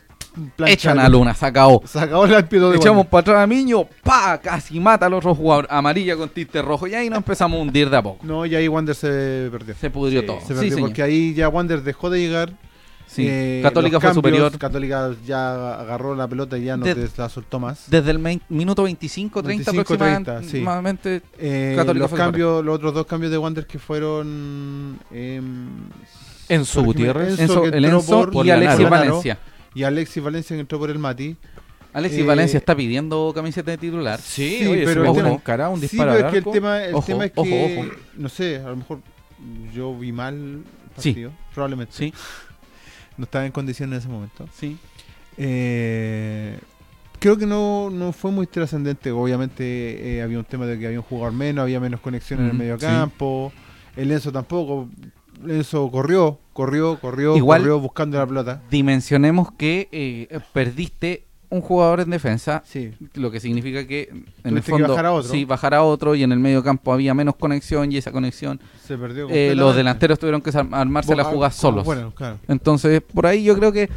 echan a Luna, se acabó. Se acabó el alpito de Echamos para atrás a Miño, pa, casi mata al otro jugador, amarilla con tinte rojo y ahí nos empezamos a hundir de a poco. No, y ahí Wander se perdió. Se pudrió Sí, todo. Se sí, perdió señor. porque ahí ya Wander dejó de llegar. Sí. Eh, Católica fue cambios, superior. Católica ya agarró la pelota y ya no De- te la soltó más. Desde el minuto 25, 30 25, 30, sí. aproximadamente. Eh, Católica los fue cambios, los otros dos cambios de Wander que fueron em, Enzo Gutiérrez. Enzo, el Enzo por- y Alexis Lanaro. Valencia. Y Alexis Valencia que entró por el Mati. Alexis Eh, Valencia está pidiendo camiseta de titular. Sí, Sí, oye, pero el tema- un cara, un Sí, disparo pero es que el tema, el Ojo, tema es ojo, que, ojo. no sé, a lo mejor yo vi mal el Sí. partido, probablemente. Sí, No estaba en condiciones en ese momento. sí. Eh, creo que no, no fue muy trascendente. Obviamente eh, había un tema de que había un jugador menos, había menos conexión en el Ujú, medio sí. campo. El Enzo tampoco. Enzo corrió, corrió, corrió, Igual- corrió buscando la pelota. Dimensionemos que eh, perdiste un jugador en defensa, Sí. lo que significa que en el que fondo bajar a otro. sí bajar a otro y en el medio campo había menos conexión y esa conexión Se perdió. eh, los delanteros tuvieron que ar- armarse la Bo- jugada ah, solos. Bueno, claro. Entonces, por ahí yo creo que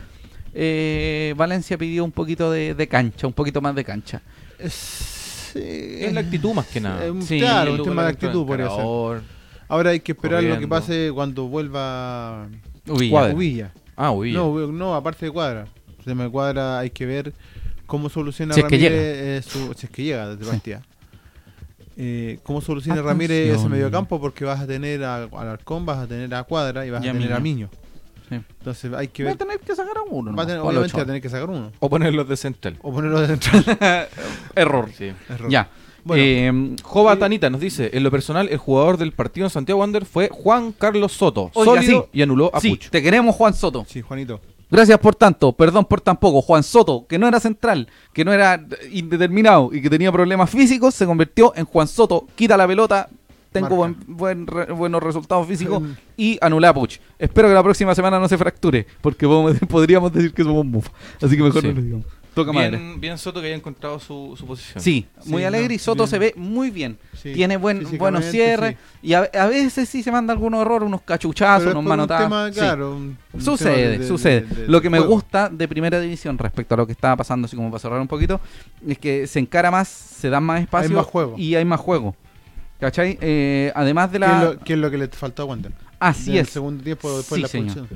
eh, Valencia pidió un poquito de, de cancha, un poquito más de cancha. Es, Es la actitud más que nada. Eh, Sí, claro, El un tema de actitud ser. encarador. Ahora hay que esperar lo que pase cuando vuelva Uvilla. Cuadra. Ubilla. Ah, uy. No, no, aparte de Cuadra. Se me cuadra, hay que ver cómo soluciona Si es que Ramírez llega. eh, su, si es que llega desde partida. Eh, ¿Cómo soluciona Atención. Ramírez ese mediocampo? Porque vas a tener a, al Arcón, vas a tener a Cuadra y vas Y a a tener a Miño. Sí. Entonces hay que Va a ver. tener que sacar a uno. Va a tener- nomás, Pablo obviamente va a tener que sacar uno. O ponerlos de central. O ponerlo de central. Error. Sí. Error. Ya. Bueno, Eh, Jova Y- Tanita nos dice, en lo personal, el jugador del partido en Santiago Wander fue Juan Carlos Soto, Oiga, sólido sí. y anuló a sí, Puch. te queremos, Juan Soto. Sí, Juanito. Gracias por tanto, perdón por tan poco. Juan Soto, que no era central, que no era indeterminado y que tenía problemas físicos, se convirtió en Juan Soto. Quita la pelota, tengo buen, Marca. buen re- buenos resultados físicos y anula a Puch. Espero que la próxima semana no se fracture, porque podríamos decir que somos mufa. Así que mejor Sí. no lo digamos. Toca madre. Bien, bien Soto que haya encontrado su, su posición. Sí, Sí, muy no, alegre y Soto bien. se ve muy bien. Sí, Tiene buen, buenos cierres sí. y a, a veces sí se manda algunos errores, unos cachuchazos, Pero es unos Sí. claro, un- un Sucede, tema de- de- sucede. de- de- lo que me juego. gusta de primera división respecto a lo que estaba pasando, así como para cerrar un poquito, es que se encara más, se dan más espacio más juego. y hay más juego. ¿Cachai? Eh, además de ¿Qué es, la... lo, qué es lo que le faltó a Wander? Así En el es. segundo tiempo después Sí, de la señor.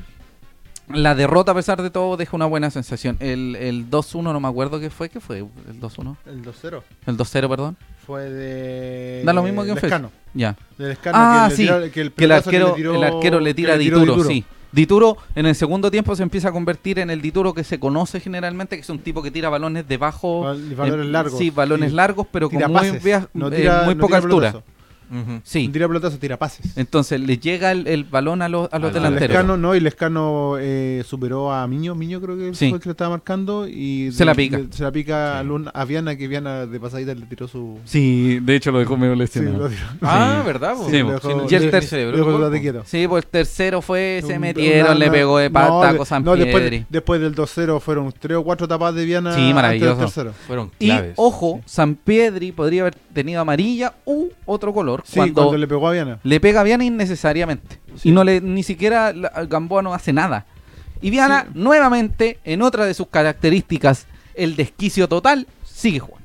La derrota, a pesar de todo, deja una buena sensación. El, el 2-1, no me acuerdo qué fue. ¿Qué fue el 2-1? El 2-0 El 2-0, perdón. fue de. Da lo mismo que en Lescano. Ya. De Lescano, Ah, que, sí, tiró- que el, Que el arquero, le tiró- el arquero le tira a que Dituro, sí. Dituro en el segundo tiempo se empieza a convertir en el Dituro que se conoce generalmente, que es un tipo que tira balones de bajo... Val- balones eh, largos. Sí, balones largos, pero con muy, pases, no eh, tira- muy no poca altura. pelotazo. Ujú. Sí. No tira pelotazo, tira pases. Entonces le llega el, el balón a los, a los Al delanteros. Lescano no, y Lescano eh, superó a Miño. Miño creo que Sí. fue el que lo estaba marcando. y Se la pica. le- se la pica Sí. a, Luna- a Viana, que Viana de pasadita le tiró su. Sí, de hecho lo dejó medio Sí, lesionado. lo tiró. Ah, Sí. ¿verdad? Sí, dejó- Sí, Y el ni ter- celebró le dejó el gol, quédate po. quieto. Sí, pues el tercero fue, se metieron, una- le pegó de pata a no, después, Piedri. después del 2-0 fueron 3 o 4 tapas de Viana. Sí, maravilloso. tercero. Fueron Y ojo, San Piedri podría haber tenido amarilla u otro color Sí, cuando, cuando, le pegó a Viana. le pega a Viana innecesariamente. Sí. Y no le ni siquiera la- Gamboa no hace nada. Y Viana, Sí. nuevamente, en otra de sus características, el desquicio total, sigue jugando.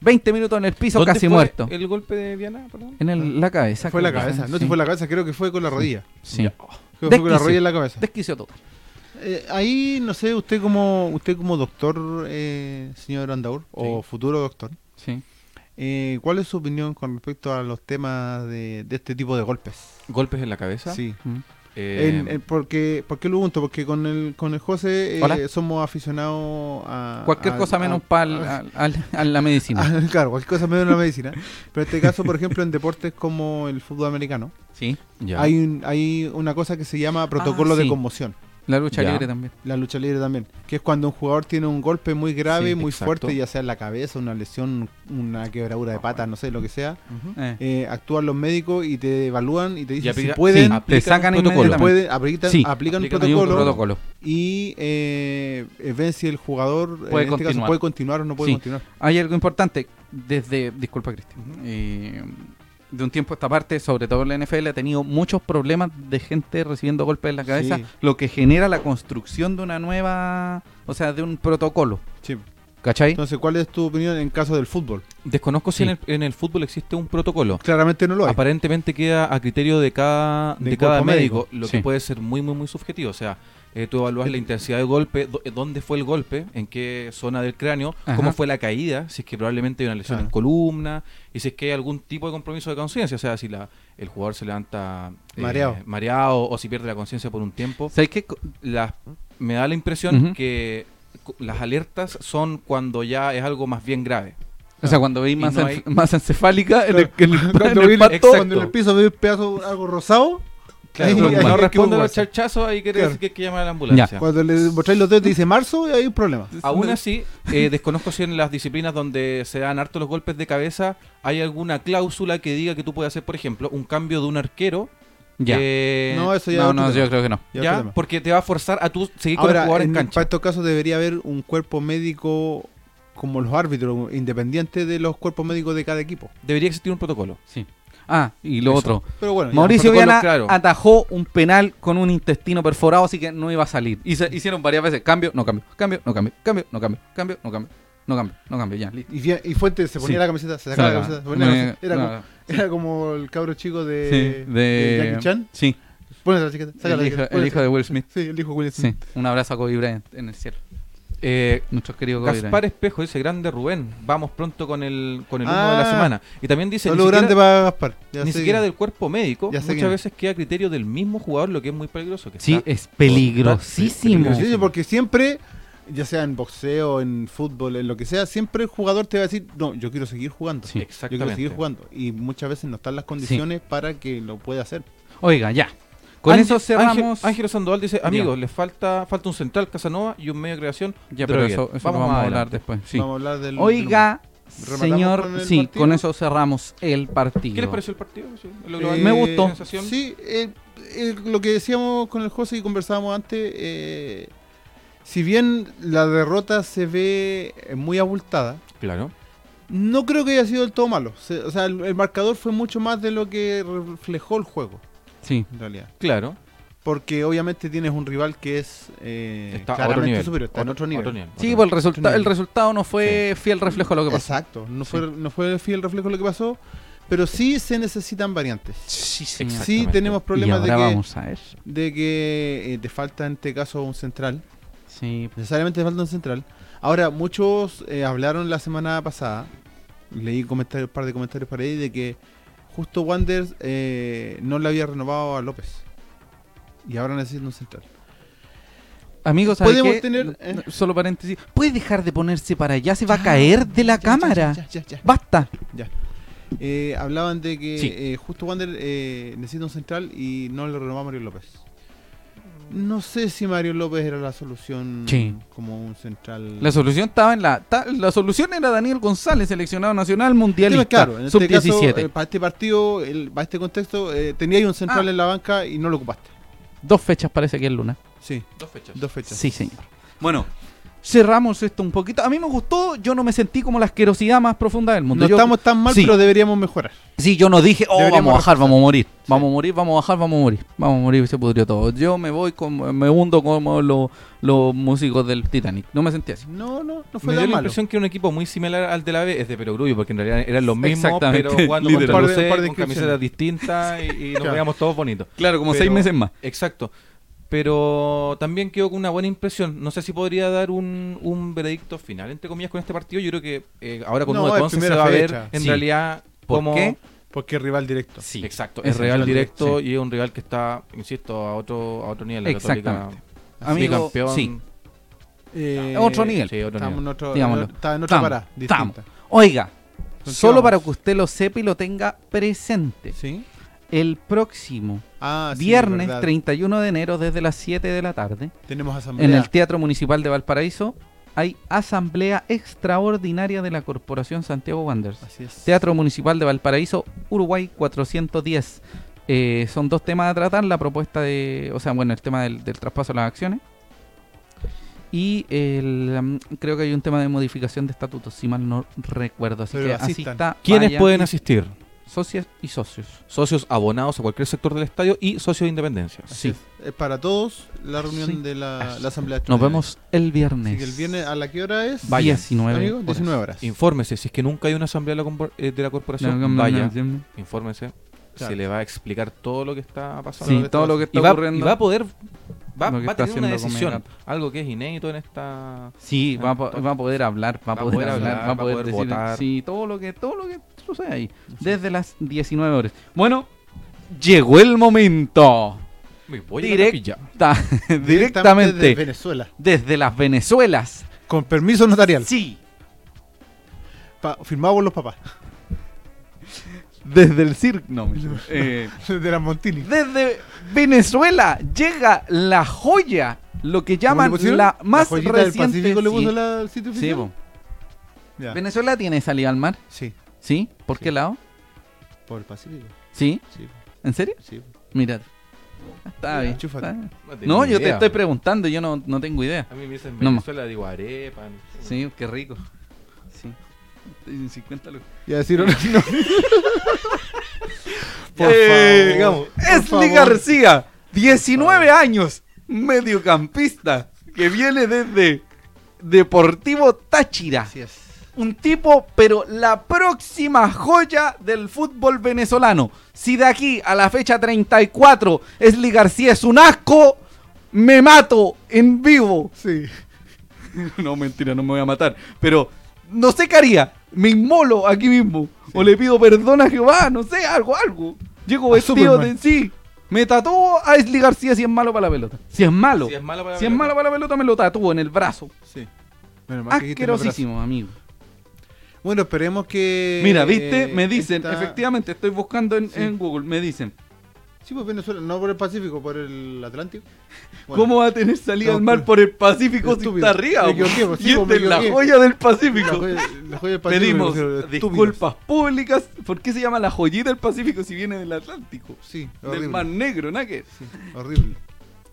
20 minutos en el piso, ¿Dónde casi fue muerto. el golpe de Viana? Perdón? En el- la cabeza. Fue la cabeza. No, si fue la cabeza, creo que fue con la rodilla. Sí. Creo que fue con la Desquicio. rodilla en la cabeza. Desquicio total. Eh, ahí, no sé, usted como usted como doctor, eh, señor Andaur, o futuro doctor, Sí. Eh, ¿cuál es su opinión con respecto a los temas de, de este tipo de golpes? ¿Golpes en la cabeza? Sí. Mm. Eh, En- en- porque, ¿Por qué lo pregunto? Porque con el, con el José eh, somos aficionados a... Cualquier a- cosa a- menos a- para la medicina. a- claro, cualquier cosa menos la medicina. Pero en este caso, por ejemplo, en deportes como el fútbol americano, Sí. ya. hay, un- hay una cosa que se llama protocolo Ah, de conmoción. La lucha Ya. libre también. La lucha libre también. Que es cuando un jugador tiene un golpe muy grave, Sí, muy exacto. fuerte, ya sea en la cabeza, una lesión, una quebradura de patas, no sé, lo que sea. Eh. Eh, actúan los médicos y te evalúan y te dicen aplica- si pueden, Sí, te sacan un protocolo. pueden aplican, Sí, aplican un aplican protocolo, protocolo. y eh, eh, ven si el jugador en Puede este caso, continuar. puede continuar o no puede Sí. continuar. Hay algo importante. Desde, disculpa Cristian, eh, de un tiempo a esta parte, sobre todo en la NFL, ha tenido muchos problemas de gente recibiendo golpes en la cabeza, Sí. lo que genera la construcción de una nueva, o sea, de un protocolo. Sí. ¿Cachai? Entonces, ¿cuál es tu opinión en caso del fútbol? Desconozco si en, el, en el fútbol existe un protocolo. Claramente no lo hay. Aparentemente queda a criterio de cada, De de cada médico, médico. lo Sí. que puede ser muy, muy, muy subjetivo. O sea, eh, tú evalúas la intensidad del golpe, eh, dónde fue el golpe, en qué zona del cráneo, Ajá. cómo fue la caída, si es que probablemente hay una lesión Claro. en columna, y si es que hay algún tipo de compromiso de conciencia, o sea, si la, el jugador se levanta eh, Mareado. mareado o si pierde la conciencia por un tiempo. ¿Sabes qué? Las- me da la impresión que las alertas son cuando ya es algo más bien grave. O sea, cuando veis más, no enf- hay- más encefálica, en el, en el- Cuando en el exacto. Cuando en el piso ve un pedazo algo rosado, Claro, no hay que responde a los charchazos, ahí quiere Claro. decir que hay que llamar a la ambulancia. Cuando le mostráis los dedos y dice marzo, hay un problema. Aún así, eh, desconozco si en las disciplinas donde se dan harto los golpes de cabeza hay alguna cláusula que diga que tú puedes hacer, por ejemplo, un cambio de un arquero. ya. eh, No, eso ya no, no, yo creo que no. Ya porque te va a forzar a tú seguir con el Ahora, jugador en, en, cancha. para estos casos debería haber un cuerpo médico como los árbitros, independiente de los cuerpos médicos de cada equipo. Debería existir un protocolo. Sí. Ah, y lo Eso. otro. Pero bueno, ya. Mauricio Viana claro. atajó un penal con un intestino perforado, así que no iba a salir. Y se hicieron varias veces. Cambio, no cambio, cambio, no cambio, cambio, no cambio, cambio, no cambio, no cambio, no cambio, ya, listo. Y, y Fuente se ponía Sí. la camiseta, se sacaba Saca. la camiseta, se ponía la camiseta. Era, no, como, era como el cabro chico de, Sí, de de Jackie Chan. Sí, Ponete la chiquita, saca el la hijo, el hijo de Will Smith. Sí, el hijo de Will Sí, Smith. un abrazo a Kobe Bryant en el cielo. Eh, Nuestro querido Gaspar. Espejo dice, grande Rubén, vamos pronto con el, con el Ah. de la semana. Y también dice, ni Saludo siquiera, grande para Gaspar. Ya ni siquiera que- del cuerpo médico, Ya muchas veces queda a criterio del mismo jugador, lo que es muy peligroso. Que Sí, es peligrosísimo. Sí, sí, porque siempre, ya sea en boxeo, en fútbol, en lo que sea, siempre el jugador te va a decir, no, yo quiero seguir jugando. Sí. Yo quiero seguir jugando. Y muchas veces no están las condiciones para que lo pueda hacer. Oiga, ya. Con Ángel- eso cerramos. Ángel, Ángel Sandoval dice, amigos, les falta falta un central Casanova y un medio de creación. Ya, pero Droguet". eso, eso lo vamos, a hablar después. Sí. Vamos a hablar del... Oiga, ¿Rematamos señor, con sí, partido? con eso cerramos el partido. ¿Qué les pareció el partido? Sí, del-. Eh, Me gustó. sensación. Sí, eh, eh, lo que decíamos con el José y conversábamos antes, eh, si bien la derrota se ve muy abultada, Claro. no creo que haya sido del todo malo. Se- o sea, el, el marcador fue mucho más de lo que reflejó el juego, Sí, en realidad. Claro. Porque obviamente tienes un rival que es eh, Está a otro claramente nivel. superior, está en otro nivel. sí, otro pues el, resulta- el resultado no fue fiel reflejo de lo que pasó. Exacto, no fue, no fue fiel reflejo de lo que pasó, pero sí se necesitan variantes. Sí, señor. Sí tenemos Y problemas de que, vamos a de que eh, te falta en este caso un central. Sí, Necesariamente te falta un central. Ahora, muchos eh, hablaron la semana pasada, leí comentarios, un par de comentarios para ahí, de que justo Wanderers eh, no le había renovado a López. Y ahora necesita un central. Amigos, ¿sabe Podemos qué? tener, eh. Solo paréntesis. ¿Puede dejar de ponerse para allá? Se va a caer de la Ya, cámara. ya, ya, ya, ya. Basta. Ya. Eh, hablaban de que Sí. eh, justo Wander eh, necesita un central y no le renovó a Mario López. No sé si Mario López era la solución Sí. como un central. La solución estaba en la. ta- la solución era Daniel González, seleccionado nacional mundialista. claro, en este caso, Sub-17. eh, para este partido, el- para este contexto, eh, tenía ahí un central Ah. en la banca y no lo ocupaste. Dos fechas parece que es Luna. Sí, Dos fechas. dos fechas. Sí, señor. Bueno, cerramos esto un poquito. A mí me gustó, yo no me sentí como la asquerosidad más profunda del mundo. No Yo- estamos tan mal, sí. pero deberíamos mejorar. Sí, yo no dije, oh, Deberíamos vamos a bajar, vamos a morir. Vamos a morir, vamos a bajar, vamos a morir. Vamos a morir, se pudrió todo. Yo me voy, como, me hundo como los, los músicos del Titanic. No me sentí así. No, no, no Me fue dio tan la malo. impresión que era un equipo muy similar al de la B, es de Perogrullo, porque en realidad eran los mismos, pero jugando contra Un par de- Lucé, un par de con camisetas distintas y, y nos veíamos todos bonitos. Claro, como Pero- seis meses más. Exacto. Pero también quedo con una buena impresión. No sé si podría dar un, un veredicto final, entre comillas, con este partido. Yo creo que eh, ahora con No, uno de es Conce se va a ver en Sí. realidad ¿Por cómo... qué? Porque es rival directo. Sí, Exacto, es rival directo sí. y es un rival que está, insisto, a otro, a otro nivel. La Exactamente. Católica, Amigo, bicampeón. sí. Eh, Otro nivel. Sí, otro Estamos nivel. en otro, Digámoslo. está en otra Estamos, parada. estamos. Oiga, ¿Con qué solo para que usted lo sepa y lo tenga presente. ¿Sí? El próximo Ah, sí, viernes verdad. 31 de enero desde las 7 de la tarde Tenemos asamblea. en el Teatro Municipal de Valparaíso hay asamblea extraordinaria de la Corporación Santiago Wanderers. Así es. Teatro Municipal de Valparaíso, Uruguay 410. Eh, son dos temas a tratar, la propuesta de, o sea, bueno, el tema del, del traspaso de las acciones. Y el, um, creo que hay un tema de modificación de estatutos, si mal no recuerdo. Así Pero que asistan. asista, ¿Quiénes vaya, pueden asistir? Socios y socios. Socios abonados a cualquier sector del estadio y socios de independencia. Así Sí. es. Es para todos la reunión Sí. de la, la asamblea. Nos vemos el viernes. Que el viernes, ¿a la qué hora es? Vayan. 19 Amigo, horas. 19 horas. Infórmese, si es que nunca hay una asamblea de la, eh, de la corporación, No, no, no, vaya, no, infórmese. Claro. Se le va a explicar todo lo que está pasando. Sí, todo lo que está y, va, ocurriendo. y va a poder, va, Lo que va a tener una decisión, algo que es inédito en esta... Sí, va a, va a poder hablar, va a poder, hablar, va a poder, decir, votar. sí, todo lo que todo lo que sucede ahí desde las 19 horas. Bueno, llegó el momento. Me voy a Direct- la capilla. Ta- directamente desde Venezuela. desde las Venezuelas. Con permiso notarial. Sí, Pa- firmado por los papás. Desde el circo. No. Eh, de las Montini. desde Venezuela llega la joya, lo que ¿Cómo le llaman la más del reciente. Pacífico le sí. puso la, el sitio Sí, oficial? po. Ya. Venezuela tiene salida al mar, Sí, ¿sí? ¿Por Sí. qué lado? por el Pacífico. ¿Sí? Sí, ¿En serio? sí. Mira. Está bien. está No, yo te estoy preguntando, yo no, no tengo idea. A mí me dicen No, Venezuela, digo arepa. no sé. Sí, qué rico. En 50 lucas. Ya decir no. Por Eh, favor, por Esli favor. García, 19 años, mediocampista, que viene desde Deportivo Táchira. Así es. Un tipo, pero la próxima joya del fútbol venezolano. Si de aquí a la fecha 34 Esli García es un asco, me mato en vivo. Sí. No, mentira, no me voy a matar. Pero no sé qué haría. Me inmolo aquí mismo. O le pido perdón a Jehová, no sé, algo, algo. Llego A vestido de sí. Me tatúo a Esli García si es malo para la pelota. Si es malo. Si es malo para la Si es pelota. malo para la pelota, me lo tatúo en el brazo. Sí. Que dijiste el Asquerosísimo, amigo. Bueno, esperemos que. Mira, viste, eh, me dicen, esta- efectivamente, estoy buscando en, Sí. en Google, me dicen, Sí, pues Venezuela, no por el Pacífico, por el Atlántico. Bueno, ¿cómo va a tener salida no, al mar por el Pacífico si está arriba? Me equivoqué, pues, sí, me la joya del La Pacífico. joya, la joya del Pacífico, Pedimos disculpas públicas. ¿Por qué se llama la joyita del Pacífico si viene del Atlántico? Sí, Del horrible. Mar Negro, ¿no? Sí, horrible.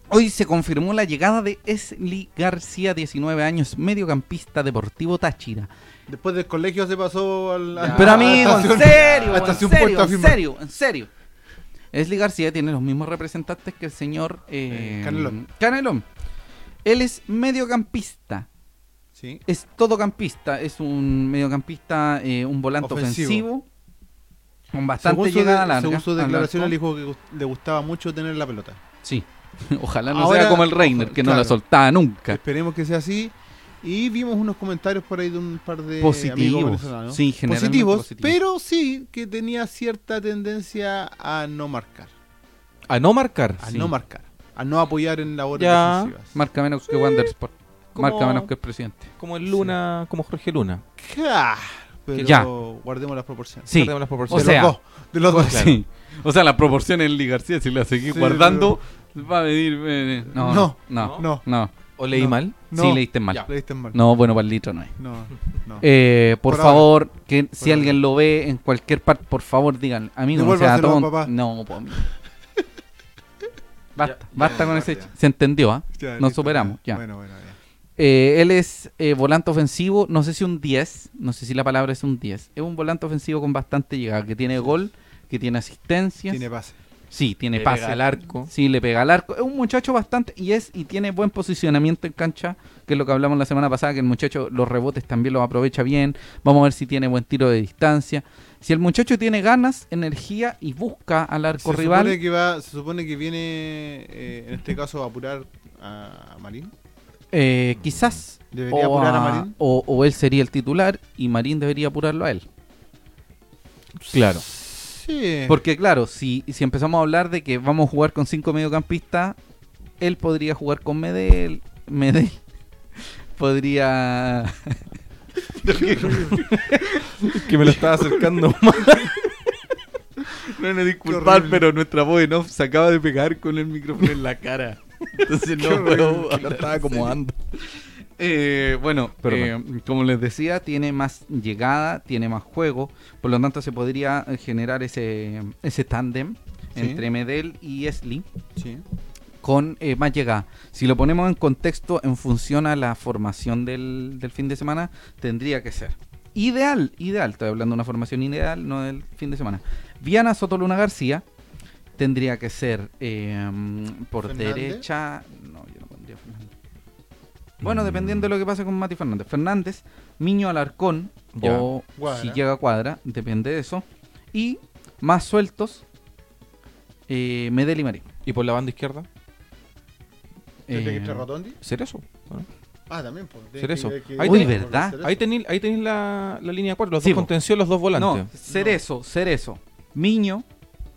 Hoy se confirmó la llegada de Esli García, 19 años, mediocampista deportivo Táchira. Después del colegio se pasó al. Pero amigo, en serio, en serio, en serio, en serio. Esli García tiene los mismos representantes que el señor eh, Eh, Canelón. Canelón. Él es mediocampista, Sí. es todocampista, es un mediocampista, eh, un volante ofensivo, Ofensivo. con bastante Según llegada de- larga. según su declaración, él dijo que le gustaba mucho tener la pelota. Sí, ojalá no Ahora- sea como el Reiner, que no la soltaba nunca. Esperemos que sea así. Y vimos unos comentarios por ahí de un par de Positivos. amigos. Sí, generalmente positivos, positivos. pero sí que tenía cierta tendencia a no marcar. A no marcar. A Sí. no marcar. A no apoyar en labores Ya. defensivas. Marca menos que Wandersport. Como- Marca menos que el presidente. Como el Luna, como Jorge Luna. Pero Ya. guardemos las proporciones. Sí. Guardemos las proporciones. O de sea, los dos. De los dos. Claro. Sí. O sea, la proporción en Lee García, si la seguís Sí, guardando, va a medir. eh, no, no, No. no, No. no. ¿O leí No. mal? No. Sí, leíste mal. Diste mal. No, bueno, para el litro no es. No. no. Eh, por, Por favor, que si ahora. alguien lo ve en cualquier parte, por favor digan, amigo, no sea tonto. papá. No, amigo. Basta, Ya, basta ya, con ya, ese. Se entendió, ¿ah? Ya, Nos listo, superamos, ya. Bueno, bueno, ya. Eh, él es eh, volante ofensivo, no sé si un 10, no sé si la palabra es un 10. Es un volante ofensivo con bastante llegada, que tiene gol, que tiene asistencias. Tiene pase. Sí, tiene Le pase pega al arco. Sí, le pega al arco. Es un muchacho bastante y es y tiene buen posicionamiento en cancha, que es lo que hablamos la semana pasada, que el muchacho los rebotes también los aprovecha bien. Vamos a ver si tiene buen tiro de distancia. Si el muchacho tiene ganas, energía y busca al arco Se rival, supone, que va, se supone que viene, eh, en este caso, a apurar a Marín. eh, quizás Debería o, apurar a Marín. o- o él sería el titular y Marín debería apurarlo a él. Claro. Sí. Porque claro, si, si empezamos a hablar de que vamos a jugar con cinco mediocampistas, él podría jugar con Medel, Medel podría... que me lo estaba acercando más. No, no, disculpar, horrible. pero nuestra voz en off se acaba de pegar con el micrófono en la cara. Entonces no puedo lo estaba acomodando. Eh, bueno, eh, como les decía, tiene más llegada, tiene más juego, por lo tanto se podría generar ese, ese tándem Sí. entre Medel y Esli Sí. con eh, más llegada. Si lo ponemos en contexto en función a la formación del, del fin de semana, tendría que ser ideal, ideal, estoy hablando de una formación ideal, no del fin de semana. Viana Sotoluna García tendría que ser eh, por ¿Fernández? derecha, no, yo. Bueno, dependiendo de lo que pase con Mati Fernández. Fernández, Miño Alarcón Ya. o Cuadra. si llega a cuadra, depende de eso. Y más sueltos, eh, Medel y Marín. ¿Y por la banda izquierda? ¿Desde que Eh, entre Rotondi? Cerezo. Ah, también. Pues, Cerezo. que- que- Ahí Uy, tenés- ¿verdad? Ahí tenéis ahí tenéis la, la línea 4, los Sí, dos contención, los dos volantes. No, Cerezo, Cerezo, Miño,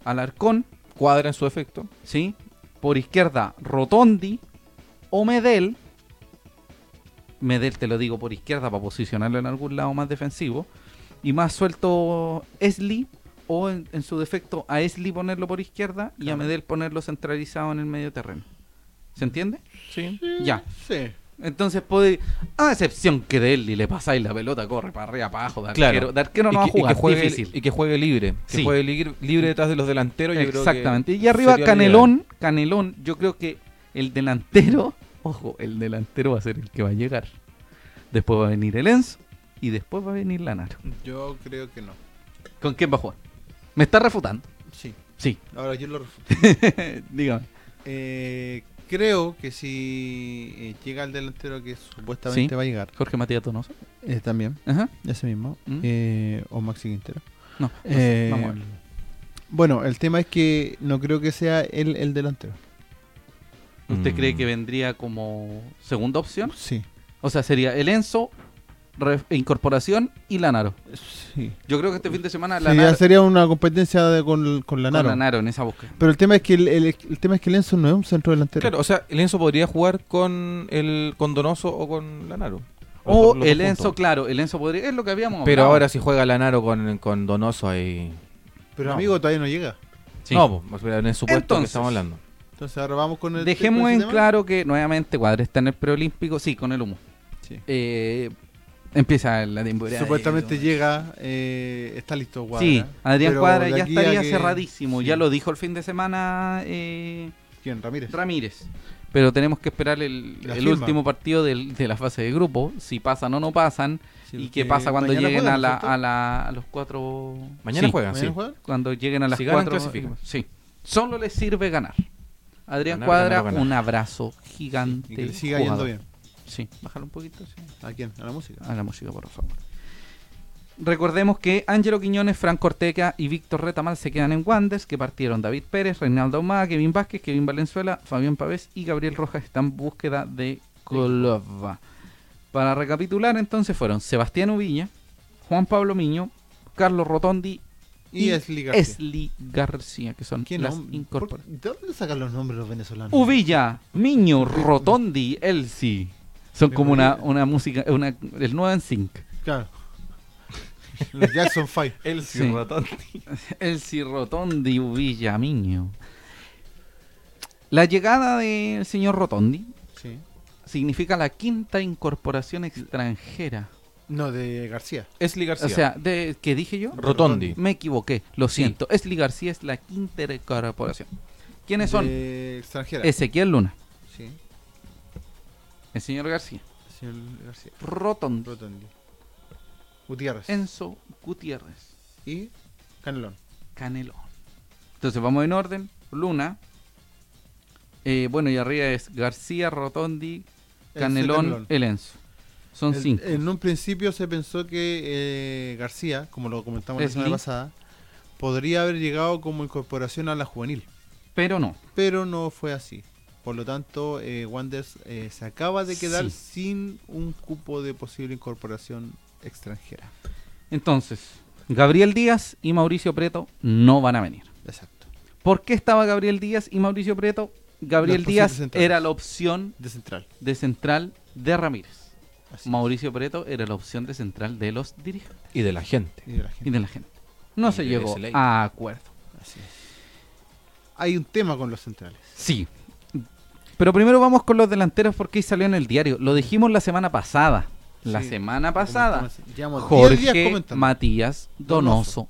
Alarcón, Cuadra en su efecto. ¿sí? Por izquierda, Rotondi o Medel. Medel te lo digo por izquierda para posicionarlo en algún lado más defensivo. Y más suelto Esli o en, en su defecto a Esli ponerlo por izquierda y a Claro. Medel ponerlo centralizado en el medio terreno. ¿Se entiende? Sí. Ya. Sí. Entonces puede, a excepción que de él y le pasáis la pelota, corre para arriba, para abajo, de Claro. arquero, de arquero no y, va a que, y jugar, que juegue, difícil. y que juegue libre. Que Sí. juegue libre, libre detrás de los delanteros. yo creo que Exactamente. Y arriba Canelón, Canelón, yo creo que el delantero, ojo, el delantero va a ser el que va a llegar. Después va a venir el Enzo y después va a venir Lanaro. Yo creo que no. ¿Con quién va a jugar? Me está refutando. Sí. Sí. Ahora yo lo refuto. Dígame. Eh, creo que si eh, llega el delantero que supuestamente Sí. va a llegar, Jorge Matías Donoso. eh, también, Ajá. ese mismo, ¿Mm? eh, o Maxi Quintero. No, no sé, vamos a ver. bueno, el tema es que no creo que sea él el delantero. ¿Usted Mm. cree que vendría como segunda opción? Sí. O sea, sería el Enzo, re- incorporación y Lanaro. Sí. Yo creo que este fin de semana Sería, Lanaro, sería una competencia de- con, con Lanaro. con Lanaro en esa búsqueda. Pero el tema es que el, el- el tema es que Lenzo no es un centro delantero. Claro, o sea, el Enzo podría jugar con el con Donoso o con Lanaro. O el Enzo, claro, el Enzo podría, es lo que habíamos Pero hablado. ahora si juega Lanaro con, con Donoso ahí... Pero no. amigo, todavía no llega. Sí. No, pues, en el supuesto Entonces, que estamos hablando. Entonces ahora vamos con el Dejemos en claro que nuevamente Cuadra está en el preolímpico, sí, con el humo. Sí. Eh, empieza la temporada. Supuestamente llega, eh, está listo Guadra. Sí, Adrián Cuadra ya estaría que- cerradísimo. sí. Ya lo dijo el fin de semana eh, ¿Quién? Ramírez. Ramírez. Pero tenemos que esperar el, el último partido del- de la fase de grupo. Si pasan o no pasan. Sí, y qué pasa cuando lleguen juegan, a, la, a, la- a los cuatro. Mañana Sí, juegan, ¿Mañana sí. juegan? Cuando lleguen a las Si ganan, cuatro. clasifican. Sí. Solo les sirve ganar. Adrián Ganar, Cuadra, ganar, ganar. un abrazo gigante. Y que le siga yendo bien. Sí, bájalo un poquito. sí. ¿A quién? ¿A la música? A la música, por favor. Recordemos que Ángelo Quiñones, Franco Ortega y Víctor Retamal se quedan en Wanders, que partieron David Pérez, Reinaldo Ahumada, Kevin Vázquez, Kevin Valenzuela, Fabián Pavés y Gabriel Rojas están en búsqueda de Colova. Para recapitular, entonces fueron Sebastián Uvilla, Juan Pablo Miño, Carlos Rotondi Y Esli García. Esli García, que son ¿Qué las incorporadas. por- ¿De dónde sacan los nombres los venezolanos? Uvilla, Miño, Rotondi, Elsi. Son como una, una música, una, el nuevo en sync. Claro. los Jackson Five. El Sí. Elsi Rotondi, Uvilla, Miño. La llegada del señor Rotondi Sí. significa la quinta incorporación extranjera. No, de García. Esli García. O sea, de, ¿qué dije yo? Rotondi. Me equivoqué, lo siento. Esli García es la quinta incorporación. ¿Quiénes son? De extranjera. Ezequiel Luna, Sí. el señor García, Señor García. Rotondi, Rotondi. Gutiérrez. Enzo Gutiérrez, Y Canelón. Canelón. Entonces vamos en orden. Luna. eh, bueno, y arriba es García, Rotondi, Canelón. el Enzo. Son El- cinco. En un principio se pensó que eh, García, como lo comentamos la semana pasada, podría haber llegado como incorporación a la juvenil, Pero no. pero no fue así. Por lo tanto, eh, Wanders eh, se acaba de quedar Sí. sin un cupo de posible incorporación extranjera. Entonces, Gabriel Díaz y Mauricio Preto no van a venir. Exacto. ¿Por qué estaba Gabriel Díaz y Mauricio Preto? Gabriel Díaz centrales. era la opción De central. de central de Ramírez. Así Mauricio Preto era la opción de central de los dirigentes Y de la gente. Y de la gente. y de la gente. No Y se llegó a acuerdo. Así es. Hay un tema con los centrales. Sí. Pero primero vamos con los delanteros porque ahí salió en el diario. Lo dijimos la semana pasada. La Sí. semana pasada. Comentamos- Llevamos 10 días Jorge. Matías Donoso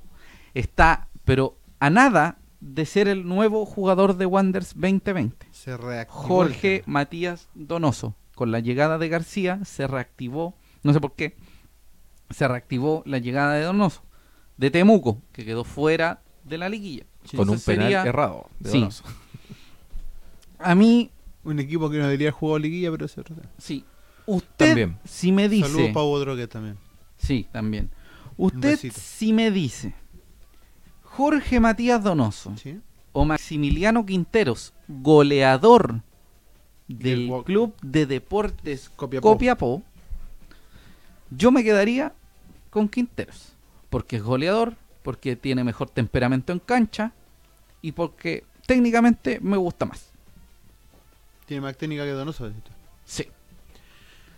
está, pero a nada de ser el nuevo jugador de Wanderers 2020. Se reactivó. el Jorge. Matías Donoso. Con la llegada de García se reactivó, no sé por qué, se reactivó la llegada de Donoso. De Temuco, que quedó fuera de la liguilla. Con un penal sería- errado. de Sí. Donoso. A mí, Un equipo que no debería jugado liguilla, pero es otro tema. sí. Usted, También. si me dice... Saludos Pau Droguet también. Sí, también. Usted, si me dice Jorge Matías Donoso ¿Sí? o Maximiliano Quinteros, goleador Del Club de Deportes Copiapó. Copiapó, yo me quedaría con Quinteros. Porque es goleador, porque tiene mejor temperamento en cancha y porque técnicamente me gusta más. Tiene más técnica que Donoso. decís tú. Sí.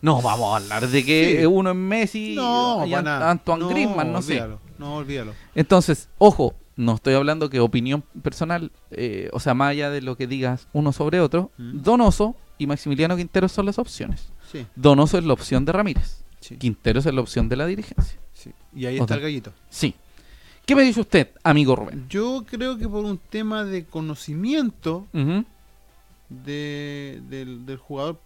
No vamos a hablar de que Sí. uno es Messi No, y para Ant- nada. Antoine Griezmann, no sé. olvídalo, No, olvídalo. Entonces, ojo, no estoy hablando que opinión personal, eh, o sea, más allá de lo que digas uno sobre otro, Mm. Donoso y Maximiliano Quintero son las opciones. Sí, Donoso es la opción de Ramírez, sí, Quintero es la opción de la dirigencia. sí. Y ahí está el gallito. Sí. ¿Qué me dice usted, amigo Rubén? Yo creo que por un tema de conocimiento de, del, del jugador,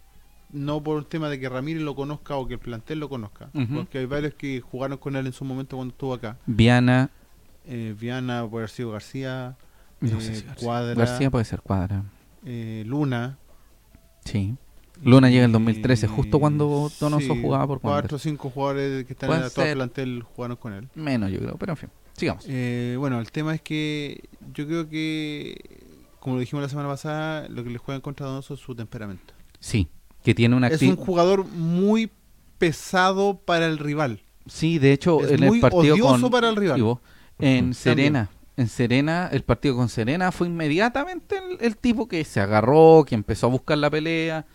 no por un tema de que Ramírez lo conozca o que el plantel lo conozca. Porque hay varios que jugaron con él en su momento cuando estuvo acá. Viana, Eh, Viana, puede haber sido García, no eh, sé si García. Cuadra, García puede ser Cuadra. eh, Luna. Sí. Luna llega en y- 2013, justo cuando Donoso sí, jugaba por Cuatro o cinco jugadores que están en el actual plantel jugaron con él. Menos, yo creo, pero en fin, sigamos. Eh, bueno, el tema es que yo creo que, como lo dijimos la semana pasada, lo que le juega en contra de Donoso es su temperamento. Sí, que tiene una Es un jugador muy pesado para el rival. Sí, de hecho, Es en muy el partido odioso con para el rival. y en También. Serena, en Serena, el partido con Serena fue inmediatamente el, el tipo que se agarró, que empezó a buscar la pelea.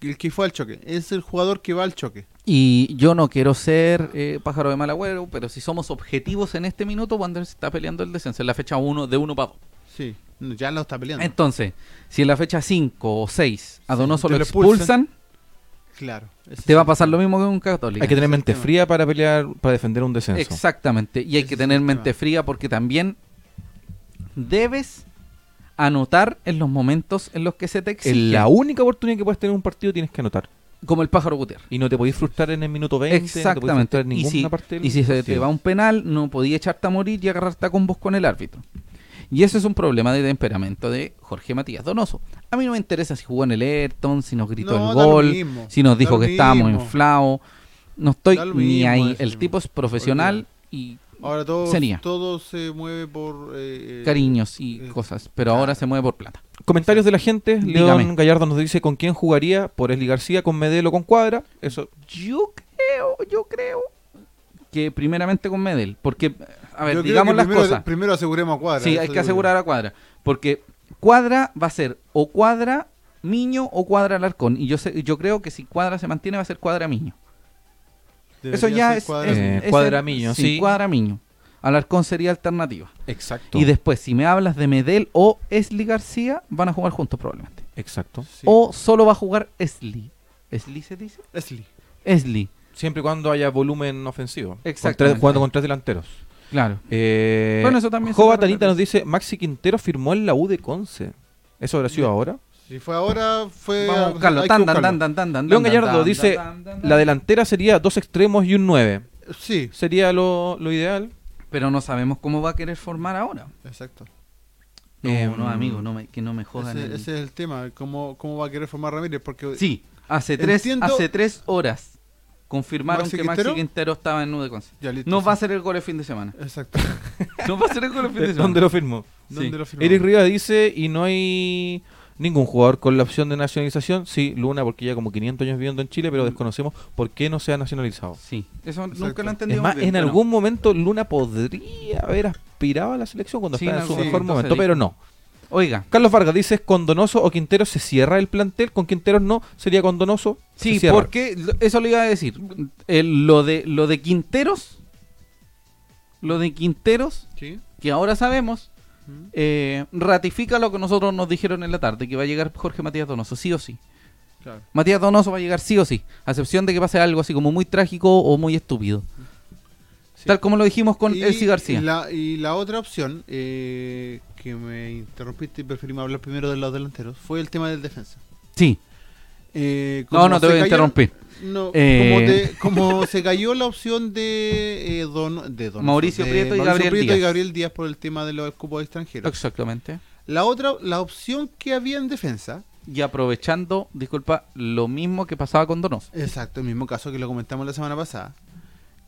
El que fue al choque. Es el jugador que va al choque. Y yo no quiero ser eh, pájaro de mal agüero, pero si somos objetivos en este minuto, Wanderers está peleando el descenso en la fecha 1 de 1 para 2. Sí, ya lo está peleando. Entonces, si en la fecha 5 o 6 a Sí, Donoso lo lo expulsan, expulsan, claro. te va a pasar lo mismo que con Católica. Hay que tener mente fría para pelear, para defender un descenso. Exactamente. Y hay que tener mente fría porque también debes anotar en los momentos en los que se te exige. En la única oportunidad que puedes tener en un partido tienes que anotar. como el pájaro Gutiérrez. Y no te podéis frustrar en el minuto 20. No te podéis Exactamente. en y si, parte del y si se te va un penal, no podía echarte a morir y agarrarte a combos con el árbitro. Y eso es un problema de temperamento de Jorge Matías Donoso. A mí no me interesa si jugó en el Ayrton, si nos gritó No, el gol, mismo, si nos dijo que estábamos inflados. No estoy ni mismo ahí. eso. El tipo es profesional y Ahora todo, Sería. todo se mueve por... eh, eh, cariños y eh, cosas, pero claro. ahora se mueve por plata. Comentarios de la gente. Dígame. León Gallardo nos dice con quién jugaría por Esli García, con Medel o con Cuadra. Eso Yo creo, yo creo que primeramente con Medel, porque, a ver, yo digamos las primero, cosas. Primero aseguremos a Cuadra. Sí, hay que asegurar a Cuadra, porque Cuadra va a ser o Cuadra Miño o Cuadra Alarcón, y yo sé, yo creo que si Cuadra se mantiene va a ser Cuadra Miño. Debería Eso ya es, Cuadra. es- Eh, es Cuadra el- Miño, sí, sí. Cuadra Miño. Alarcón sería alternativa. Exacto. Y después, si me hablas de Medel o Esli García, van a jugar juntos probablemente. Exacto. Sí. O solo va a jugar Esli. ¿Esli se dice? Leslie. Esli, Siempre y cuando haya volumen ofensivo. Tres- jugando con tres delanteros. Claro. Eh, Bueno, eso también Jova Tanita nos dice, Maxi Quintero firmó en la U de Conce. ¿Eso habrá sido Bien. ahora? Si fue ahora, fue... Vamos a buscarlo. Tan, tan, buscarlo. tan, tan, tan, tan, León Gallardo tan, dice, tan, tan, tan. La delantera sería dos extremos y un 9. Sí, Sería lo, lo ideal. Pero no sabemos cómo va a querer formar ahora. exacto. No, Eh, no, amigo, no me- que no me jodan. Ese, el- ese es el tema. ¿Cómo, ¿Cómo va a querer formar Ramírez? Porque Sí, hace tres, Entiendo- hace tres horas confirmaron ¿Maxi que Maxi Quintero? Quintero estaba en Nude Conce. Ya, listo, No sí. va a ser el gol el fin de semana. Exacto. No va a ser el gol el fin de semana. ¿Dónde lo firmó? ¿Dónde Sí. lo firmó? Eric Rivas dice, y no hay Ningún jugador con la opción de nacionalización. Sí, Luna, porque ya como 500 años viviendo en Chile, pero desconocemos por qué no se ha nacionalizado. Sí, eso Exacto. nunca lo Es entendí. más, en algún momento Luna podría haber aspirado a la selección cuando Sí, estaba en su mejor momento pero no. Oiga, Carlos Vargas dice, con Donoso o Quinteros se cierra el plantel, con Quinteros no, sería con Donoso. sí, porque lo- eso le iba a decir. Lo de lo de Quinteros, lo de Quinteros, Sí. que ahora sabemos, eh, ratifica lo que nosotros nos dijeron en la tarde, que va a llegar Jorge Matías Donoso, sí o sí. Claro. Matías Donoso va a llegar sí o sí, a excepción de que pase algo así como muy trágico o muy estúpido. Tal como lo dijimos con Elsie García. La, y la otra opción, eh, que me interrumpiste y preferimos hablar primero de los delanteros, fue el tema del defensa. Sí, Eh, no, no te voy a interrumpir. No, Eh. como, te- como se cayó la opción de, eh, don, de don- Mauricio de Prieto y Mauricio Gabriel Prieto y Díaz. Gabriel Díaz por el tema de los cupos extranjeros. Exactamente. La otra, la opción que había en defensa, Y aprovechando, disculpa, lo mismo que pasaba con Donoso. exacto, el mismo caso que lo comentamos la semana pasada,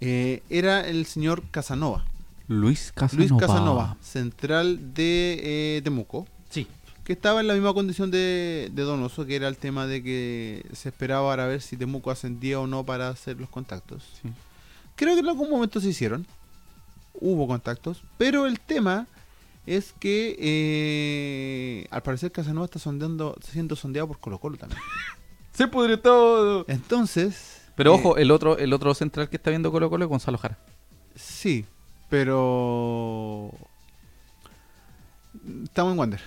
eh, era el señor Casanova. Luis Casanova. Luis Casanova, central de eh, Temuco. Sí. que estaba en la misma condición de, de Donoso, que era el tema de que se esperaba para ver si Temuco ascendía o no para hacer los contactos. Sí. Creo que en algún momento se hicieron, hubo contactos, pero el tema es que eh, al parecer Casanova está sondeando, está siendo sondeado por Colo Colo también. Se pudre todo. Entonces... Pero eh, ojo, el otro, el otro central que está viendo Colo Colo es Gonzalo Jara. Sí, pero... Estamos en Wander.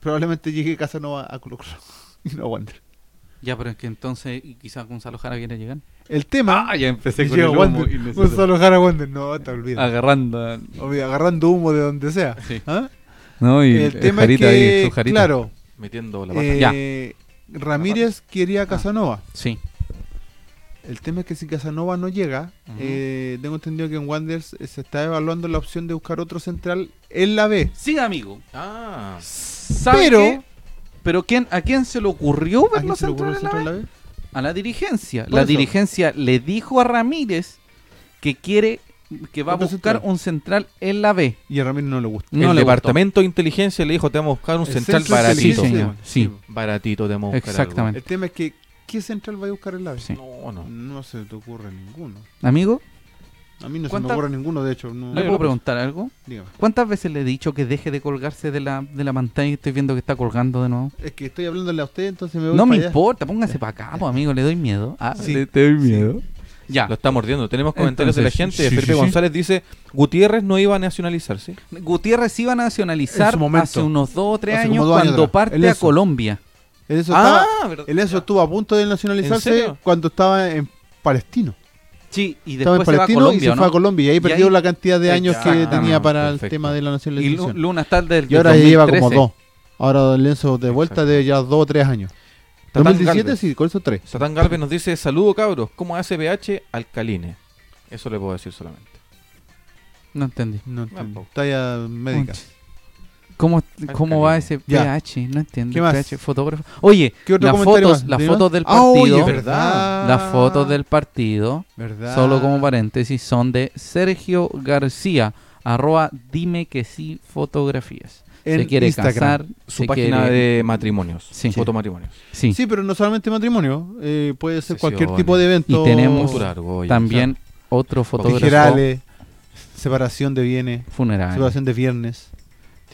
Probablemente llegue Casanova a Colo Colo y no a Wander. Ya, pero es que entonces quizás Gonzalo Jara viene a llegar. El tema... Ah, ya empecé Llega Wander. Gonzalo Jara Wander. No, te olvidas. Agarrando. Obvio, agarrando humo de donde sea. Sí. ¿Ah? No, y El tema es Jarita ahí, que, su Jarita. claro, Metiendo la pata. eh, Ramírez quería a Casanova. Sí. El tema es que si Casanova no llega, eh, tengo entendido que en Wanderers eh, se está evaluando la opción de buscar otro central en la B. Sí, amigo. Ah, ¿Sabe Pero- qué? ¿Pero quién, a quién se le ocurrió ¿A ver quién los se le ocurrió el centrales en la central en la B? A la dirigencia. La eso. dirigencia le dijo a Ramírez que quiere, que va a buscar central. un central en la B. Y a Ramírez no le gusta. No el le departamento de inteligencia le dijo, te vamos a buscar un El central baratito. señor, sí. Baratito, te vamos a buscar Exactamente. El tema es que, ¿qué central va a buscar? Sí. algo. No, no. No se te ocurre ninguno. Amigo, A mí no se me ¿Cuántas- ocurre ninguno, de hecho. No, ¿le puedo preguntar algo? Dígame. ¿Cuántas veces le he dicho que deje de colgarse de la, de la pantalla y estoy viendo que está colgando de nuevo? Es que estoy hablándole a usted, entonces me voy No me allá. importa, póngase para acá, pues, amigo, le doy miedo. Ah, Sí. le- te doy Sí. miedo. Ya. Lo está mordiendo. Tenemos comentarios de la gente. sí, Felipe sí, sí. González dice, Gutiérrez no iba a nacionalizarse. Gutiérrez iba a En nacionalizar su momento. hace unos dos o tres Hace años dos cuando parte El a. Colombia. En eso, Ah, estaba, verdad. en eso estuvo a punto de nacionalizarse cuando estaba en Palestino. Sí, y Estaba en después se va a Palestino y Colombia, se ¿no? fue a Colombia y ahí Y perdió ahí- la cantidad de años que tenía para el tema de la Y nacionalización. Luna está del Y ahora ya lleva como 2013. dos. Ahora Don Lenzo de vuelta Exacto. de ya dos o tres años. Tatán 2017 Galvez. sí, con eso tres. Satán Galvez nos dice, saludo cabros, ¿cómo hace BH? Alcaline. Eso le puedo decir solamente. No entendí. No. Tampoco. Talla médica. ¿Cómo, cómo va ese Ya. PH? No entiendo. ¿Qué más? PH, fotógrafo. Oye, ¿Qué otro las fotos, las ¿Tiene fotos del Ah, oye, partido, verdad. las fotos del partido, ¿Verdad? solo como paréntesis, son de Sergio García, arroba dime que sí fotografías. En se quiere Instagram. casar, Su se página quiere- de matrimonios. Sí. Fotomatrimonios. Sí, Sí, pero no solamente matrimonio. eh, puede ser cualquier tipo de evento. Y tenemos oye. también otro fotógrafo Tijerales, separación de bienes, funeral, separación de viernes,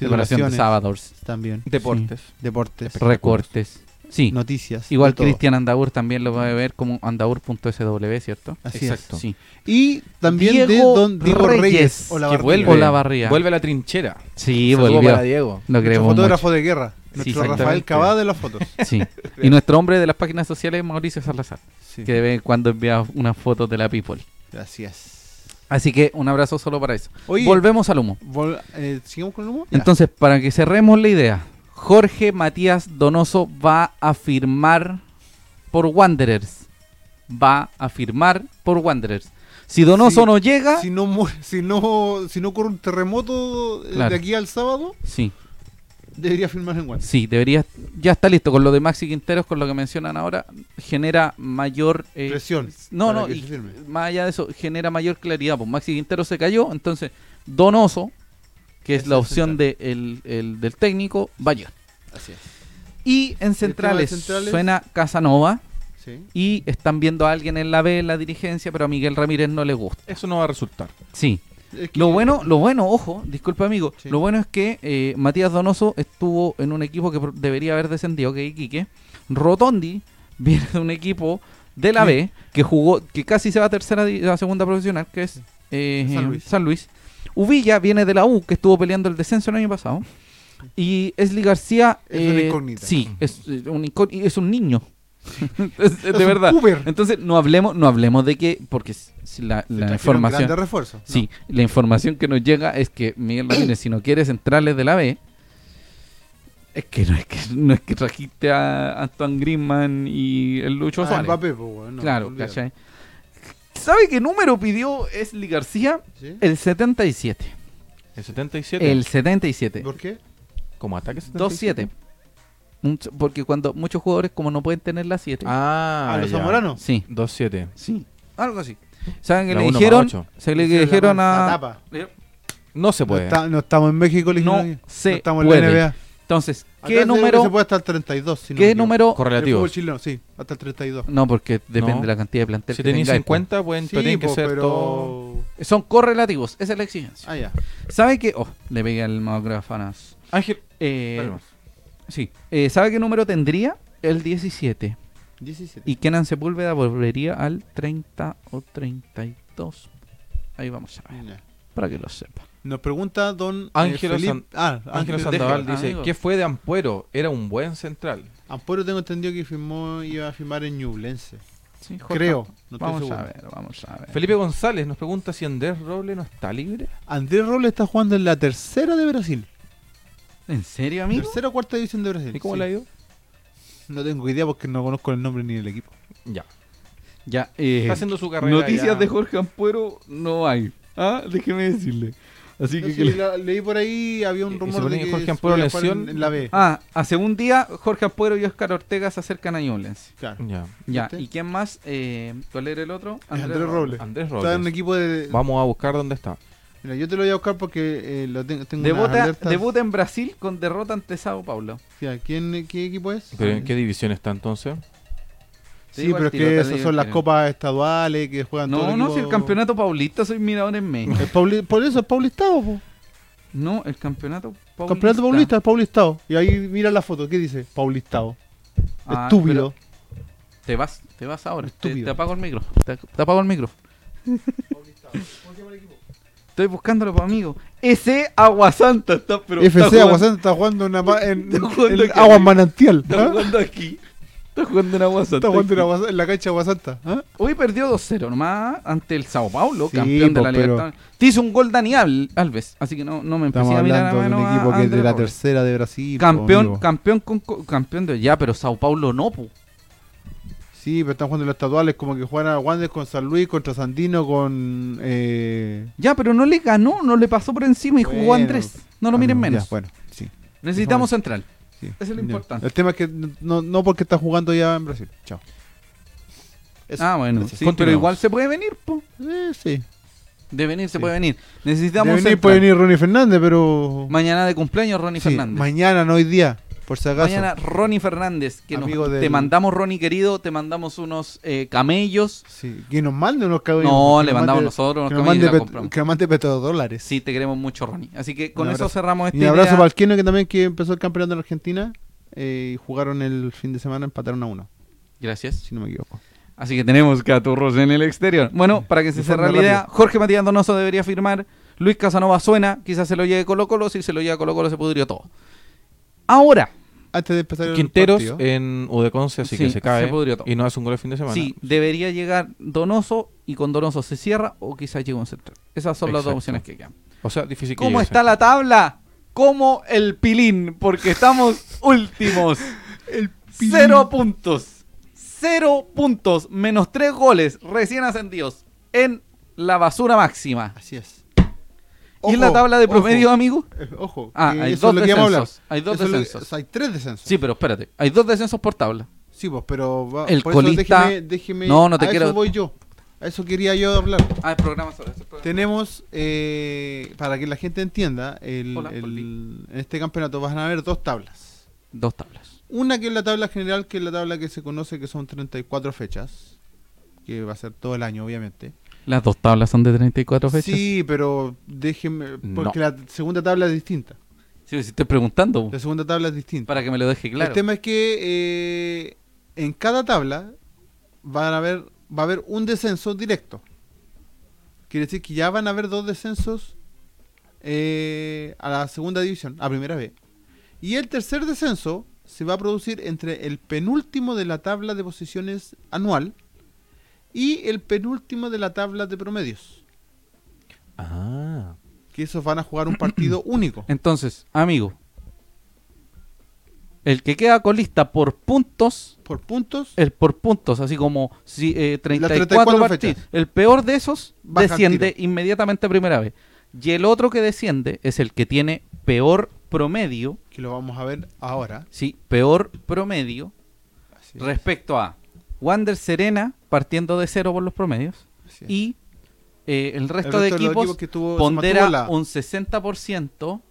separación de sábados, también, Deportes. deportes, recortes. Sí, noticias. igual de. Cristian Andaur también lo va a ver como andaur.sw, ¿cierto? Así Exacto. Sí. es. Y también de Diego Don Diego Reyes, Reyes. Que Olavarría. vuelve, Olavarría. vuelve a la trinchera. Sí, Saludo volvió. para Diego. Lo Nuestro queremos fotógrafo de guerra. Nuestro. Rafael Cabá de las fotos. Sí. Y nuestro hombre de las páginas sociales es Mauricio Salazar, Sí. que de vez en cuando envía unas fotos de la People. Gracias. Así que un abrazo solo para eso. Oye, Volvemos al humo. vol- eh, ¿sigamos con el humo? Ya. Entonces, para que cerremos la idea, Jorge Matías Donoso va a firmar por Wanderers. Va a firmar por Wanderers. Si Donoso no llega, si no, si no si no ocurre un terremoto eh, Claro. de aquí al sábado, sí, debería firmar en Wander. sí, debería. Ya está listo con lo de Maxi Quinteros, con lo que mencionan ahora. Genera mayor. eh, Presión. No, para no, que y se firme. más allá de eso, genera mayor claridad. Pues Maxi Quintero se cayó, entonces Donoso, que es Es la opción de el- el- del técnico, va a llegar. Así es. Y en centrales, centrales- suena Casanova Sí. y están viendo a alguien en la B en la dirigencia, pero a Miguel Ramírez no le gusta. Eso no va a resultar. Sí. Es que- Lo bueno, lo bueno, ojo, disculpa amigo, Sí. lo bueno es que eh, Matías Donoso estuvo en un equipo que debería haber descendido, que es Iquique. Rotondi viene de un equipo de la. B que jugó, que casi se va a tercera a segunda profesional, que es eh, San Luis. San Luis. Ubilla viene de la U, que estuvo peleando el descenso el año pasado. Y Esli García Es una eh, incógnita. Sí, es, eh, un, es un niño. De verdad. puber. Entonces no hablemos, no hablemos de que, porque si la, la información, grandes refuerzos. No. sí, la información que nos llega es que Miguel Ramírez, si no quiere centrales de la B, es que no es que no es que trajiste a Antoine Griezmann y el Lucho Ah, Suárez. Mbappé, pues, weón, no, claro. ¿cachai? ¿Sabe qué número pidió Esli García? ¿Sí? El 77. El 77. El 77. ¿Por qué? Como ataque 2-7. Porque cuando muchos jugadores como no pueden tener la 7. Ah, ¿A los zamoranos? Sí, 2-7. sí, algo así. ¿Saben que La le dijeron? ocho. Se le dijeron la a tapa. No se No, puede. está- no estamos en México, le No aquí. se estamos en puede. la NBA. Entonces, Acá ¿qué se- Se número? puede hasta el 32. Si no ¿Qué equivoco. número? El Correlativos. fútbol chileno, sí, hasta el 32. No, porque depende No. de la cantidad de plantel Si que tenéis tengáis, 50, pueden, Sí, tienen que po, ser pero... todo. Son correlativos, esa es la exigencia. Ah, ya. ¿Sabe qué? Oh, le pegué al macrofanas. Ángel. Eh, más. Sí. Eh, ¿Sabe qué número tendría? El 17. 17. Y Kenan Sepúlveda volvería al 30 o 32. Ahí vamos a ver, Ya. para que lo sepa. Nos pregunta don eh, Ángelo Felipe- San- Ah, Ángel Ángelo Sandoval dice: amigo. ¿Qué fue de Ampuero? Era un buen central. Ampuero tengo entendido que firmó, iba a firmar en Ñublense. Sí. Creo, no vamos a ver, vamos a ver. Felipe González nos pregunta si Andrés Roble no está libre. Andrés Robles está jugando en la tercera de Brasil. ¿En serio, amigo? Tercera o cuarta división de Brasil. ¿Y cómo sí. le ha ido? No tengo idea porque no conozco el nombre ni el equipo. Ya. Ya, eh, Está haciendo su carrera. noticias ya. de Jorge Ampuero no hay. Ah, déjeme decirle. Así No, que, sí, que le- la- leí por ahí, había un rumor de que Jorge Ampuero lesión. en, en la B. Ah, hace un día Jorge Ampuero y Oscar Ortega se acercan a Ñublense. Claro. Ya. Ya. ¿y quién más? Eh, ¿Cuál era el otro? Andrés Robles. Andrés Está en un Robles. equipo de... Vamos a buscar dónde está. Mira, yo te lo voy a buscar porque eh, lo tengo, tengo Debuta, debuta en Brasil con derrota ante Sao Paulo. Ya, ¿quién, ¿Qué equipo es? ¿Pero en qué división está entonces? Sí, pero es que esas son las copas estaduales que juegan todos No, no, si el campeonato paulista soy mirador en México. Es Pauli- Por eso es paulistado, po. No, el campeonato paulista. Campeonato paulista es paulistado. Y ahí mira la foto, ¿qué dice? Paulistado. Ah, Estúpido. Te vas, te vas ahora. Estúpido. te apago el micro. Te, te apago el micro. Estoy buscándolo para amigo. Ese Aguasanta está, pero está FC jugando- Aguasanta está jugando en, ama- en, Está jugando en Agua. Manantial. Está ¿ah? jugando aquí. Está jugando en Aguasanta. Está jugando en, Aguasa- en la cancha Aguasanta. ¿ah? Hoy perdió 2-0 nomás ante el Sao Paulo, Sí, campeón de po, la Libertadores. Te hizo un gol Dani Al- Alves, así que no, no me empecé a mirar a hablando de un mano a equipo que es de la tercera de Brasil. po, Campeón, campeón con co- campeón de ya, pero Sao Paulo no, pu. Sí, pero están jugando los estaduales como que juegan a Wander con San Luis, contra Sandino, con... Eh... Ya, pero no le ganó, no le pasó por encima y jugó Bueno. Andrés. No lo miren ah, menos. ya, bueno, sí. Necesitamos central. sí. Eso es lo importante. El tema es que no, no porque está jugando ya en Brasil. Chao. Eso. Ah, bueno, sí, pero igual se puede venir, pu. Eh, sí. De venir se Sí. puede venir. De Necesitamos venir central. puede venir Ronnie Fernández, pero... Mañana de cumpleaños Ronnie Sí, Fernández. mañana, no hoy día, por si acaso. Mañana Ronnie Fernández, que nos- te mandamos Ronnie querido, te mandamos unos eh, camellos. Sí, que nos mande unos caballos. No, le nos mandamos mande- nosotros unos que nos camellos y mande la que nos mande petrodólares. Sí, te queremos mucho, Ronnie. Así que con eso cerramos esta Y un abrazo idea. para el que también que empezó el campeonato en Argentina eh, y jugaron el fin de semana, empataron a uno, Gracias. si no me equivoco. Así que tenemos caturros en el exterior. Bueno, para que se De cierre la idea. Jorge Matías Donoso debería firmar. Luis Casanova suena, quizás se lo lleve Colo Colo. Si se lo lleva Colo Colo, se pudrió todo. Ahora, Antes de empezar el Quinteros partido, en Udeconce, así Sí, que se cae se y no hace un gol el fin de semana. sí, debería llegar Donoso y con Donoso se cierra o quizás llegue un central. Esas son las dos opciones que quedan. O sea, difícil que ¿Cómo llegue está la tabla? Como el pilín, porque estamos últimos. pilín. Cero puntos. Cero puntos, menos tres goles recién ascendidos en la basura máxima. Así es. ¿Y en la tabla de ojo, promedio, amigo? eh, Ojo, Ah, hay eso dos descensos. Hay dos Eso lo- tres descensos. Sí, pero espérate. Hay dos descensos por tabla. Sí, pues, pero va- El por eso colista- déjeme, déjeme- No, no te a quiero- Eso voy yo. A eso quería yo hablar. Ah, el programa sobre eso. Tenemos, eh, para que la gente entienda, el, Hola, el- Poli. en este campeonato van a haber dos tablas. Dos tablas. Una que es la tabla general, que es la tabla que se conoce que son 34 fechas, que va a ser todo el año, obviamente. Las dos tablas son de 34 fechas. Sí, pero déjenme, porque No. la segunda tabla es distinta. Sí, si estoy preguntando La segunda tabla es distinta. para que me lo deje claro. El tema es que eh, en cada tabla van a haber, va a haber un descenso directo. Quiere decir que ya van a haber dos descensos eh, a la segunda división, a primera vez. Y el tercer descenso se va a producir entre el penúltimo de la tabla de posiciones anual y el penúltimo de la tabla de promedios. Ah. Que esos van a jugar un partido único. Entonces, amigo, el que queda colista por puntos, Por puntos, el por puntos, así como si, eh, 34, 34 partidos, el peor de esos Baja desciende inmediatamente a primera vez. Y el otro que desciende es el que tiene peor promedio, que lo vamos a ver ahora. sí, peor promedio respecto a Wander Serena partiendo de cero por los promedios y eh, el El resto, de equipos que tuvo- pondera la- un 60%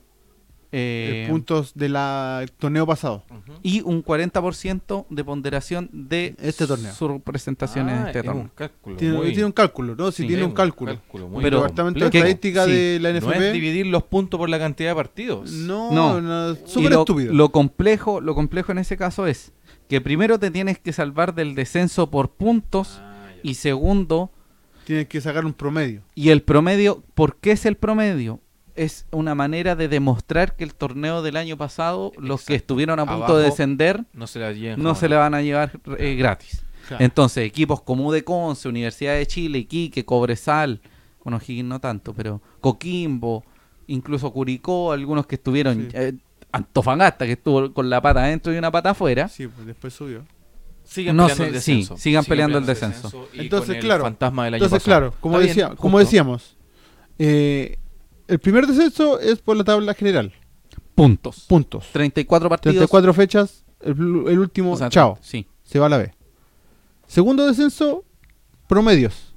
eh, puntos del torneo pasado. y un 40% de ponderación de Este torneo. su representación en Ah, este es torneo. un cálculo. Tiene, muy- tiene un cálculo, ¿no? Si Sí, tiene un cálculo. muy Pero- el departamento de estadística Sí. de la No NFP. es dividir los puntos por la cantidad de partidos. No, No. no, súper lo, estúpido. lo complejo, lo complejo en ese caso es que primero te tienes que salvar del descenso por puntos Ah, y segundo Tienes que sacar un promedio. y el promedio, ¿por qué es el promedio? Es una manera de demostrar que el torneo del año pasado, los que estuvieron a punto Abajo, de descender, No se la no se le van a llevar eh, gratis. Claro. Entonces, equipos como U de Conce, Universidad de Chile, Iquique, Cobresal, bueno, Higgins no tanto, pero Coquimbo, incluso Curicó, algunos que estuvieron, Sí. eh, Antofagasta, que estuvo con la pata adentro y una pata afuera. Sí, pues después subió. Sigan No peleando sé, el descenso. sí, sigan peleando el descenso. y Entonces, con el claro, fantasma del año Entonces, pasado. claro, como, decía, bien, como decíamos, eh, el primer descenso es por la tabla general. Puntos. Puntos. 34 partidos. 34 fechas, el, el último, o sea, chao, Sí. se va a la B. Segundo descenso, promedios.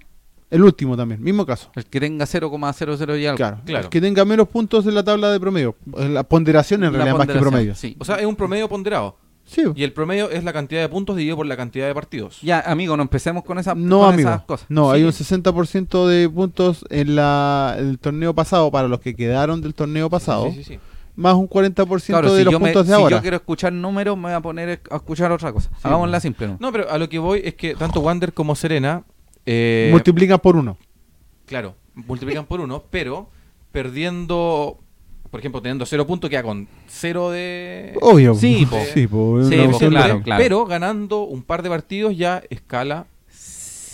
El último también, mismo caso. El que tenga 0,00 y algo. Claro, claro. el que tenga menos puntos en la tabla de promedio. La ponderación en La realidad más que promedio. Sí. O sea, es un promedio ponderado. Sí, Y el promedio es la cantidad de puntos dividido por la cantidad de partidos. Ya, amigo, no empecemos con, esa, no, con amigo. esas cosas. No, hay Sí. un 60% de puntos en la, el torneo pasado para los que quedaron del torneo pasado, Sí, sí, sí. más un 40% Claro, de si, los yo, me- puntos de si ahora. yo quiero escuchar números, me voy a poner a escuchar otra cosa. Hagámosla simple, ¿no? No, pero a lo que voy es que tanto Wander como Serena. Eh, Multiplican por uno. Claro, multiplican por uno, pero perdiendo. Por ejemplo, teniendo cero puntos, queda con cero de. Obvio. Sí, po. Sí, po, Sí, po, claro, de- claro. Pero ganando un par de partidos ya escala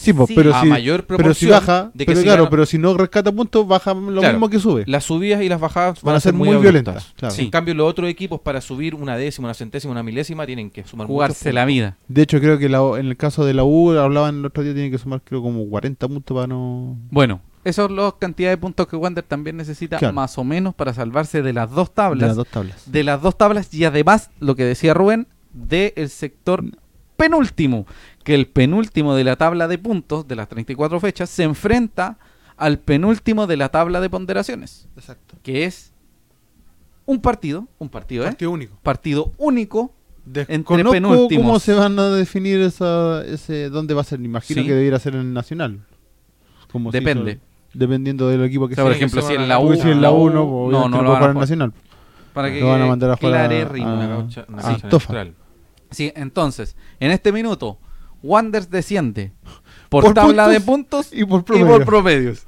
Sí, po, Sí, pero, a si, mayor pero si baja, de que pero claro, gana- pero si no rescata puntos, baja lo Claro. mismo que sube. las subidas y las bajadas Van a ser muy, violentas. claro. Sí. En cambio, los otros equipos para subir una décima, una centésima, una milésima tienen que sumar Jugarse la vida. De hecho, creo que la- en el caso de la U, hablaban el otro día, tiene que sumar creo como 40 puntos para no... Bueno, esas son las cantidades de puntos que Wander también necesita Claro. más o menos para salvarse de las dos de tablas. las dos tablas. de las dos tablas y además, lo que decía Rubén, del sector penúltimo, que el penúltimo de la tabla de puntos de las 34 fechas se enfrenta al penúltimo de la tabla de ponderaciones, Exacto. que es un partido, un partido, ¿eh? Partido único. Partido único, Desconozco penúltimos. cómo se van a definir esa, ese dónde va a ser. Me imagino Sí. que debiera ser en el Nacional. Como depende. dependiendo del equipo que O sea, por ejemplo, si en la U, si en la U no, no, obviamente no lo puede van a jugar en. Nacional. Para que Lo van a mandar a jugar a- a-. Sí, entonces, en este minuto, Wanders desciende por, Por tabla puntos de puntos Y por y promedio. por promedios.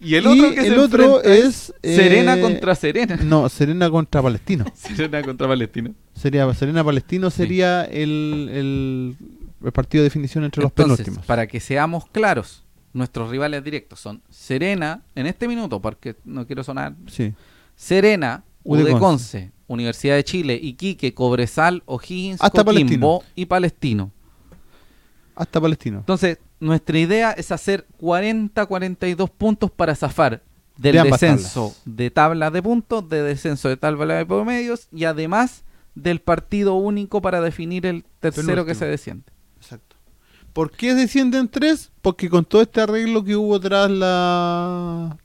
Y el otro Y que el se otro enfrenta es, eh, Serena contra Serena. No, Serena contra Palestino. Serena contra Palestina. Sería Serena Palestino Sí. sería el, el, el partido de definición entre los penúltimos. para que seamos claros, nuestros rivales directos son Serena, en este minuto, porque no quiero sonar, Sí. Serena, U de U de Conce. Conce, Universidad de Chile, Iquique, Cobresal, O'Higgins, Coquimbo Palestino. y Palestino. Hasta Palestino. Entonces, nuestra idea es hacer 40-42 puntos para zafar del De descenso tablas. de tablas de puntos, de descenso de tabla de promedios y además del partido único para definir el tercero que se desciende. Exacto. ¿Por qué descienden tres? Porque con todo este arreglo que hubo tras la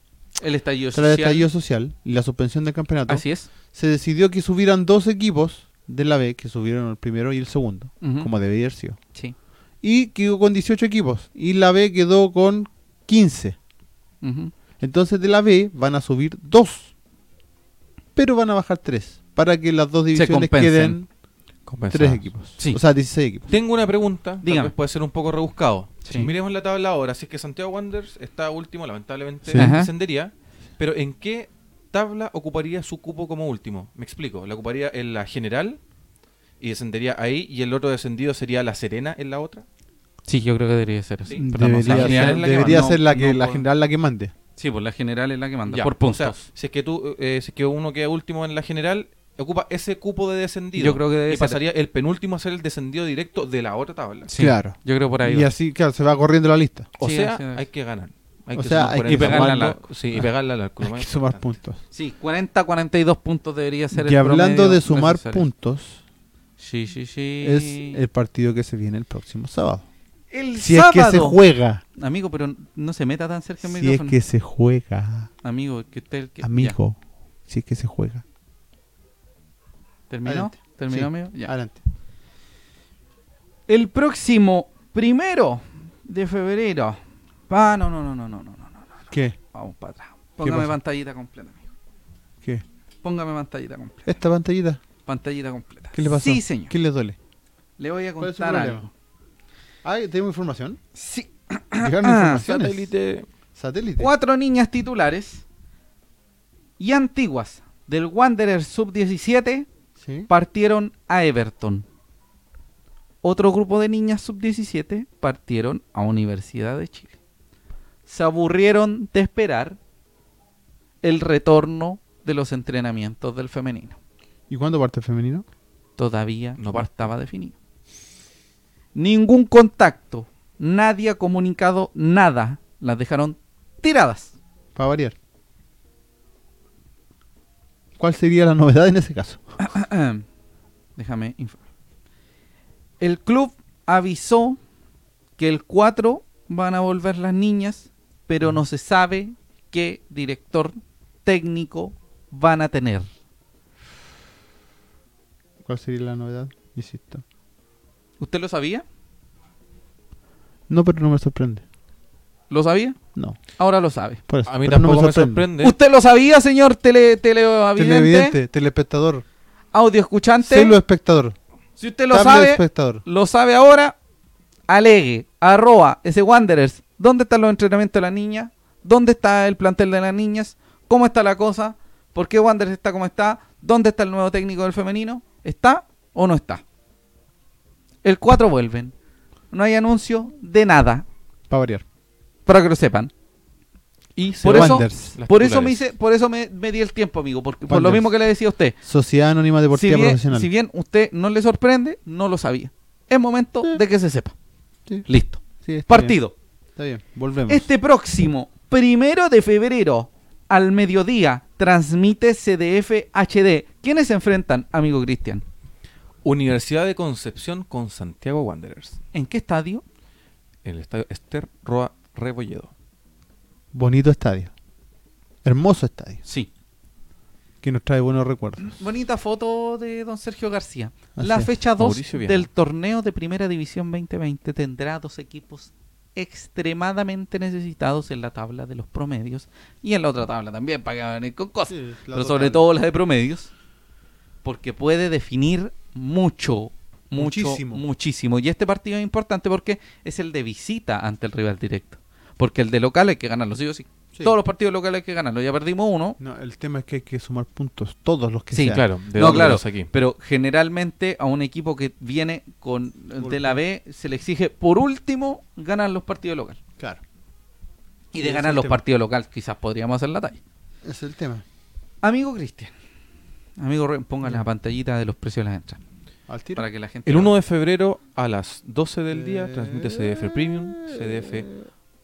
El estallido tras el social. estallido social y la suspensión del campeonato, Así es. se decidió que subieran dos equipos de la B, que subieron el primero y el segundo, como debería haber sido. Sí. Y quedó con 18 equipos. Y la B quedó con 15. Ujú. Entonces de la B van a subir dos. Pero van a bajar tres. Para que las dos divisiones queden tres equipos. Sí. O sea, 16 equipos. Tengo una pregunta, tal Dígame. vez puede ser un poco rebuscado. Sí. Si miremos la tabla ahora, si es que Santiago Wanderers está último, lamentablemente Sí. Descendería, pero ¿en qué tabla ocuparía su cupo como último? Me explico, la ocuparía en la general y descendería ahí y el otro descendido sería la Serena en la otra. Sí, yo creo que debería ser así. Sí. La Debería, general ser, la que debería manda. ser la, que, no la general la que mande. Sí, pues la general es la que manda. Ya, por O puntos. sea, si es que tú, eh, si es que uno queda último en la general, ocupa ese cupo de descendido. Yo creo que debe y ser- pasaría el penúltimo a ser el descendido directo de la otra tabla. Sí, Claro. Yo creo por ahí. Y va. así, claro, se va corriendo la lista. O Sí, sea, hay que ganar. Hay O que sea, sumar hay 40 que pegarle al puntos. Sí, y pegarle al arco. Hay que sumar puntos. Sí, 40, 42 puntos debería ser Y el hablando promedio de sumar necesario. puntos, Sí, sí, sí. Es el partido que se viene el próximo sábado. El si es que se juega. Amigo, pero no se meta tan cerca del si es que se juega. Amigo, que usted. Que, amigo, si es que se juega. ¿Terminó? Adelante. ¿Terminó, amigo? Ya. Adelante. El próximo primero de febrero. Ah, no, no, no, no, no, no, no. no. ¿Qué? Vamos para atrás. Póngame pantallita completa, amigo. ¿Qué? Póngame pantallita completa. ¿Esta pantallita? Pantallita completa. ¿Qué le pasó? Sí, señor. ¿Qué le duele? Le voy a ¿Cuál es su contar problema? algo. Ah, ¿tenemos información? Sí. Llegaron Ah, informaciones. Satélite. Satélite. Cuatro niñas titulares y antiguas del Wanderer Sub-17 Sí. partieron a Everton. Otro grupo de niñas sub-17 partieron a Universidad de Chile. Se aburrieron de esperar el retorno de los entrenamientos del femenino. ¿Y cuándo parte el femenino? Todavía no parte. estaba definido. Ningún contacto, nadie ha comunicado nada. Las dejaron tiradas. Para variar. ¿Cuál sería la novedad en ese caso? Déjame informar. El club avisó que el 4 van a volver las niñas, pero no se sabe qué director técnico van a tener. ¿Cuál sería la novedad? Insisto. ¿Usted lo sabía? No, pero no me sorprende. ¿Lo sabía? No. Ahora lo sabe. Por eso. A mí pero no tampoco me sorprende. ¿Usted lo sabía, señor tele, televidente? Televidente, telespectador. Audio escuchante. Celo espectador. Si usted lo Cable sabe, espectador. lo sabe ahora, alegue, arroba, ese Wanderers. ¿Dónde están los entrenamientos de las niñas? ¿Dónde está el plantel de las niñas? ¿Cómo está la cosa? ¿Por qué Wanderers está como está? ¿Dónde está el nuevo técnico del femenino? ¿Está o no está? El 4 vuelven. No hay anuncio de nada, Para variar. para que lo sepan. Y se Por van eso, por eso me hice, por eso me, me di el tiempo, amigo, porque por lo mismo que le decía a usted. Sociedad Anónima Si Deportiva bien, Profesional. si bien usted no le sorprende, no lo sabía. Es momento Sí. de que se sepa. Sí, Listo. sí, está Partido. bien, Está bien, volvemos. Este próximo primero de febrero al mediodía transmite CDF HD. ¿Quiénes se enfrentan, amigo Cristian? Universidad de Concepción con Santiago Wanderers. ¿En qué estadio? En el estadio Esther Roa Rebolledo. Bonito estadio. Hermoso estadio. Sí. Que nos trae buenos recuerdos. Bonita foto de don Sergio García. Así La fecha 2 Mauricio Viana. del torneo de Primera División 2020 tendrá dos equipos extremadamente necesitados en la tabla de los promedios y en la otra tabla también para que venir con cosas. pero sobre todo las de promedios, porque puede definir mucho, mucho, Muchísimo. muchísimo. Y este partido es importante porque es el de visita ante el rival directo. Porque el de local hay que ganarlo, sí o sí. Sí. Todos los partidos locales hay que ganarlo. Ya perdimos uno, No, el tema es que hay que sumar puntos, todos los que Sí, sean. Claro, de No, claro. aquí. pero generalmente a un equipo que viene con de la B se le exige por último ganar los partidos locales. Claro. Y Sí, de ganar los tema. partidos locales quizás podríamos hacer la talla. Ese es el tema. Amigo Cristian, amigo Rubén, ponga la pantallita de los precios de las entradas Al tiro. para que la gente El lo 1 vea. de febrero a las 12 del día Eh, transmite CDF Premium, CDF.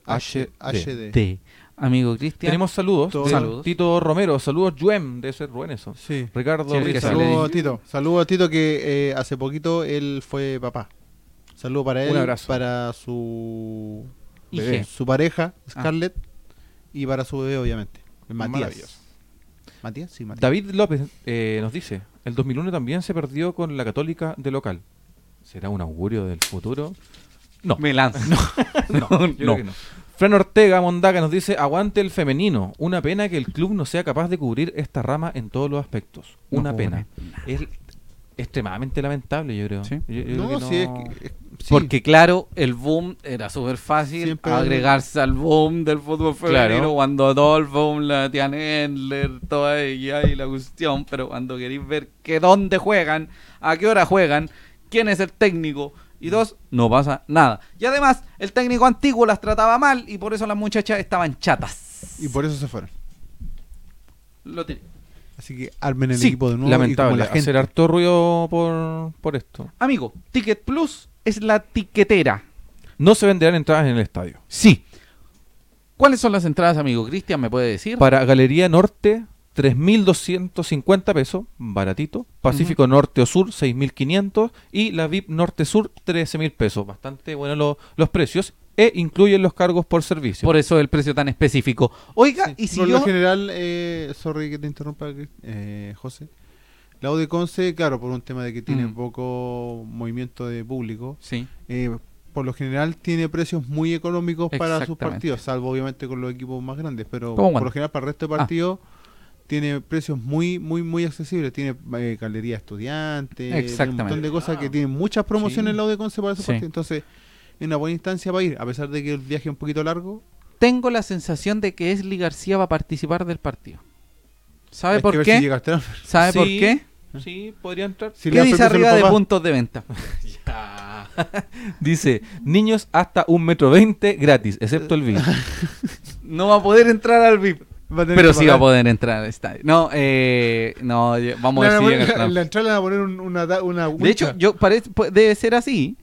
HD. Amigo Cristian. Tenemos saludos. De Saludos. Tito Romero, saludos Juem, debe ser Rubén eso. Sí. Ricardo Sí, Saludos a Tito. Saludos a Tito que eh, hace poquito él fue papá. Saludos para él, Un abrazo. para su IG. su pareja Ah. Scarlett y para su bebé obviamente, Matías. Matías, sí, Matías. David López eh, nos dice, el 2001 también se perdió con la Católica de local. ¿Será un augurio del futuro? No. Me lanzo. No, yo creo que no. Fran Ortega Mondaga nos dice, aguante el femenino. Una pena que el club no sea capaz de cubrir esta rama en todos los aspectos. Una pena. Es extremadamente lamentable, yo creo. Sí. Yo- yo creo No, sí, es no- que. es- sí. Porque claro, el boom era súper fácil Siempre- agregarse al boom del fútbol femenino Claro. cuando Adolfo, la Tiana Endler, toda ella y la cuestión, pero cuando queréis ver que dónde juegan, a qué hora juegan, quién es el técnico y dos, no pasa nada. Y además, el técnico antiguo las trataba mal y por eso las muchachas estaban chatas. Y por eso se fueron. Lo. Así que armen el Sí, equipo de nuevo. y Lamentable. como la gente. Hacer harto ruido por, por esto. Amigo, Ticket Plus es la tiquetera. No se venderán entradas en el estadio. Sí. ¿Cuáles son las entradas, amigo? Cristian, ¿me puede decir? Para Galería Norte, 3.250 pesos, baratito. Pacífico Norte o Sur, 6.500. Y la VIP Norte Sur, 13.000 pesos. Bastante buenos lo- los precios. E incluyen los cargos por servicio. Por eso el precio tan específico. Oiga, Sí. y si Por yo... lo general, eh, sorry que te interrumpa, eh, José. La U de Conce, claro, por un tema de que tiene Mm. poco movimiento de público, Sí. eh, por lo general tiene precios muy económicos para sus partidos, salvo obviamente con los equipos más grandes, pero ¿Cómo por lo general para el resto de Ah. Tiene precios muy, muy, muy accesibles. Tiene eh, galería estudiantes, tiene un Exactamente. montón de cosas que tienen muchas promociones Sí. en la de Conce para esos Sí. Entonces, es una buena instancia para ir, a pesar de que el viaje es un poquito largo. Tengo la sensación de que Esli García va a participar del partido. ¿Sabe hay por que qué? si ¿Sabe por Sí. qué? Sí, podría entrar. si ¿Qué dice a arriba de puntos de venta? Ya. Dice, niños hasta un metro veinte gratis, excepto el VIP. No va a poder entrar al VIP. Pero sí va a poder entrar al estadio. No, eh, no, vamos a al en la entrada le van a poner un- una, una De hecho, yo parece, debe ser así.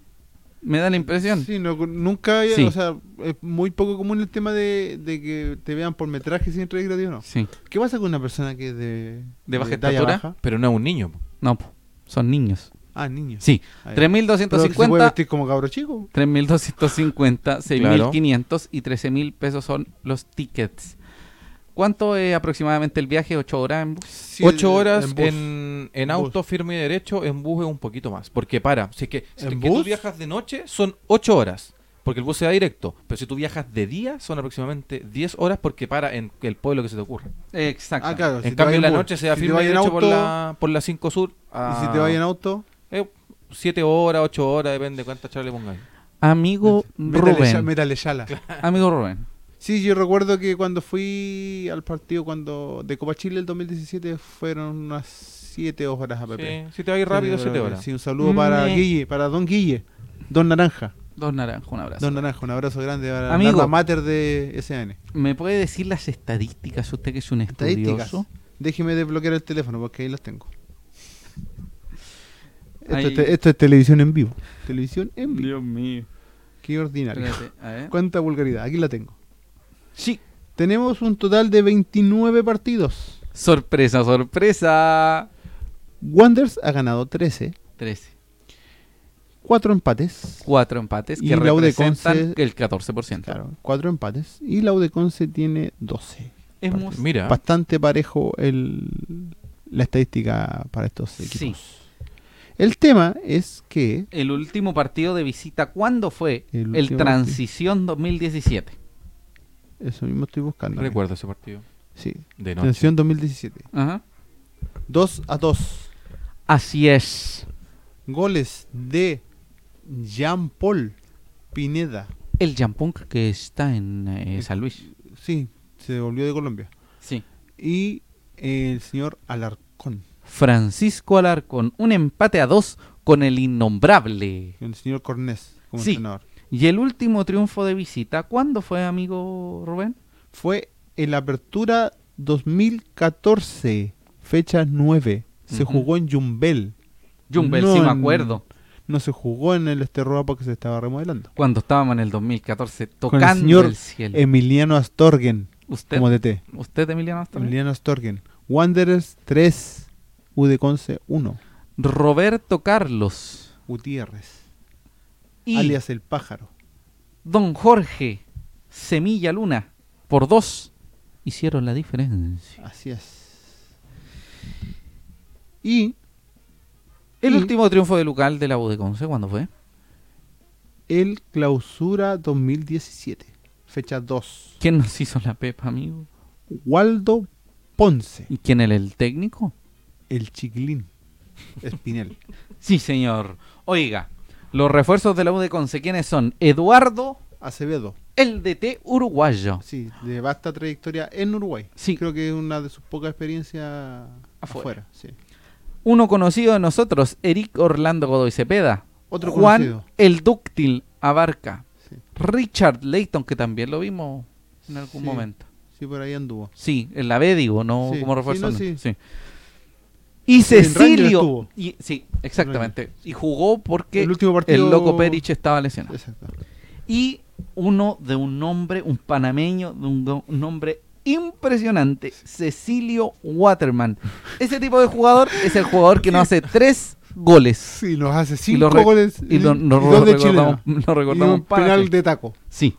Me da la impresión. Sí, no, nunca, Sí. o sea, es muy poco común el tema de, de que te vean por metraje sin entrar gratis o no. Sí. ¿Qué pasa con una persona que es de, ¿De baja talla estatura? baja? Pero no es un niño. po. No, po, son niños. Ah, niño. Sí. Ah, ya. Pero se puede 3.250, vestir como cabro chico. 3.250, 6.500 y 13.000 pesos son los tickets. ¿Cuánto es aproximadamente el viaje? ¿8 horas en bus? Sí, Ocho horas en bus. en, auto bus. firme y derecho, en bus es un poquito más. Porque para, si es que, si es ¿En que tú viajas de noche son ocho horas. Porque el bus se da directo. Pero si tú viajas de día son aproximadamente 10 horas porque para en el pueblo que se te ocurra. Exacto. Ah, claro. en si cambio en la bus, noche se da si firme y derecho por auto, la, por la 5 Sur. Y si te vas en auto, 7 horas, 8 horas, depende de cuántas charlas le pongáis. Amigo métale, Rubén. métale yala. Amigo Rubén. Sí, yo recuerdo que cuando fui al partido cuando de Copa Chile el 2017 fueron unas 7 horas a PP. Sí, si te vas rápido, 7 horas. Sí, un saludo para Me- Guille, para Don Guille, Don Naranja. Dos naranjas, un abrazo. Don Naranja, un abrazo grande para Amigo. la mater de SAN. ¿Me puede decir las estadísticas usted que es un estudioso? Déjeme desbloquear el teléfono porque ahí las tengo. Esto, Ahí- es, te- esto es televisión en vivo. Televisión en vivo. Dios mío. Qué ordinario. Espérate, a ver. Cuánta vulgaridad. Aquí la tengo. Sí. Tenemos un total de 29 partidos. Sorpresa, sorpresa. Wanderers ha ganado 13, 13. 4 empates. Cuatro empates Y que la de representan Conce- el 14%. Claro, 4 empates. Y la U de Conce tiene 12. Es muy- Mira, Bastante parejo el, la estadística para estos equipos. Sí. El tema es que El último partido de visita, ¿cuándo fue? El El, Transición 2017. Eso mismo estoy buscando. recuerdo ese partido. Sí. De noche. Atención 2017. Ajá. 2 a 2. Así es. Goles de Jean Paul Pineda. El Jampunk que está en eh, San Luis. Sí, se volvió de Colombia. Sí. Y el señor Alarcón. Francisco Alarcón. Un empate a dos con el innombrable. El señor Cornés como Sí. entrenador. Y el último triunfo de visita, ¿cuándo fue, amigo Rubén? Fue en la apertura 2014, fecha 9. Se jugó en Jumbel. Jumbel, No sí me en- acuerdo. No se jugó en el Esterroa porque se estaba remodelando. Cuando estábamos en el 2014 Con tocando el señor el cielo. Emiliano Astorgen ¿Usted, como DT. ¿Usted, Emiliano Astorga? Emiliano Astorgen. Wanderers 3, U de Conce 1. Roberto Carlos Gutiérrez, y alias El Pájaro. Don Jorge Semilla Luna por dos hicieron la diferencia. Así es. Y El Y- último triunfo de local de la U de Conce, ¿cuándo fue? el clausura 2017, fecha 2. ¿Quién nos hizo la pepa, amigo? Waldo Ponce, ¿Y quién era el técnico? el chiquilín Espinel. Sí, señor. Oiga, los refuerzos de la U de Conce, ¿quiénes son? Eduardo, Acevedo, el DT uruguayo. sí, de vasta trayectoria en Uruguay. Sí. Creo que es una de sus pocas experiencias Afuera. afuera. sí. Uno conocido de nosotros, Eric Orlando Godoy Cepeda. Otro Juan conocido. el Dúctil Abarca. Sí. Richard Layton, que también lo vimos en algún Sí. momento. Sí, por ahí anduvo. Sí, en la B digo, no como refuerzo. no, sí. Y Cecilio. Y, sí, exactamente. Y jugó porque El último partido- el loco Perich estaba lesionado. Exacto. Y uno de un nombre, un panameño, de un, nombre impresionante, Cecilio Waterman. Ese tipo de jugador es el jugador que nos hace tres goles. Sí, nos hace Y cinco lo goles y lo, y nos recordamos, Y recordamos un penal de taco. Sí,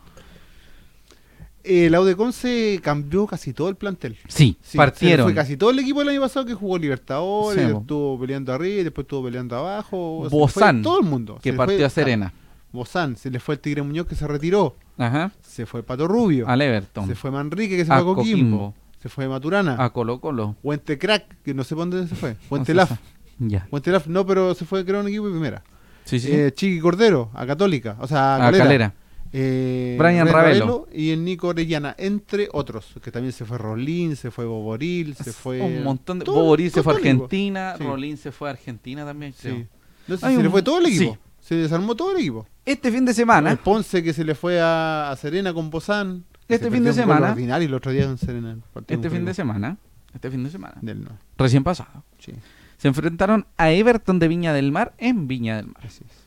Eh, el Audeconce cambió casi todo el plantel. sí, se partieron. Fue casi todo el equipo el año pasado que jugó Libertadores, Sí, estuvo peleando arriba y después estuvo peleando abajo. Se Bozán, todo el mundo. Se que partió fue- a Serena. Bozán, se le fue el Tigre Muñoz que se retiró. Ajá. Se fue Pato Rubio. Al Everton. Se fue Manrique que se A fue a Coquimbo. Coquimbo. Se fue Maturana. A Colo Colo. Huente Crack, que no sé por dónde se fue. No sé Laf. Ya. Huente Laf, no, pero se fue creo un equipo de primera. Sí, sí. Eh, Chiqui Cordero, a Católica. O sea, a a Calera. Eh, Brian Ravelo. y el Nico Orellana, entre otros. Que también se fue Rolín, se fue Boboril, se fue. un montón de. todo- Boborí se fue a el. Argentina. Sí. Rolín se fue a Argentina también. Sí. No sé, Hay se le fue todo el equipo. sí. Se desarmó todo el equipo. Este fin de El semana. Ponce que se le fue a, a Serena con Bozán. que Este se fin de semana- ordinario el otro día en Serena. el Este fin de semana. Este fin de semana. Del no. Recién pasado. Sí, Se enfrentaron a Everton de Viña del Mar en Viña del Mar. así es.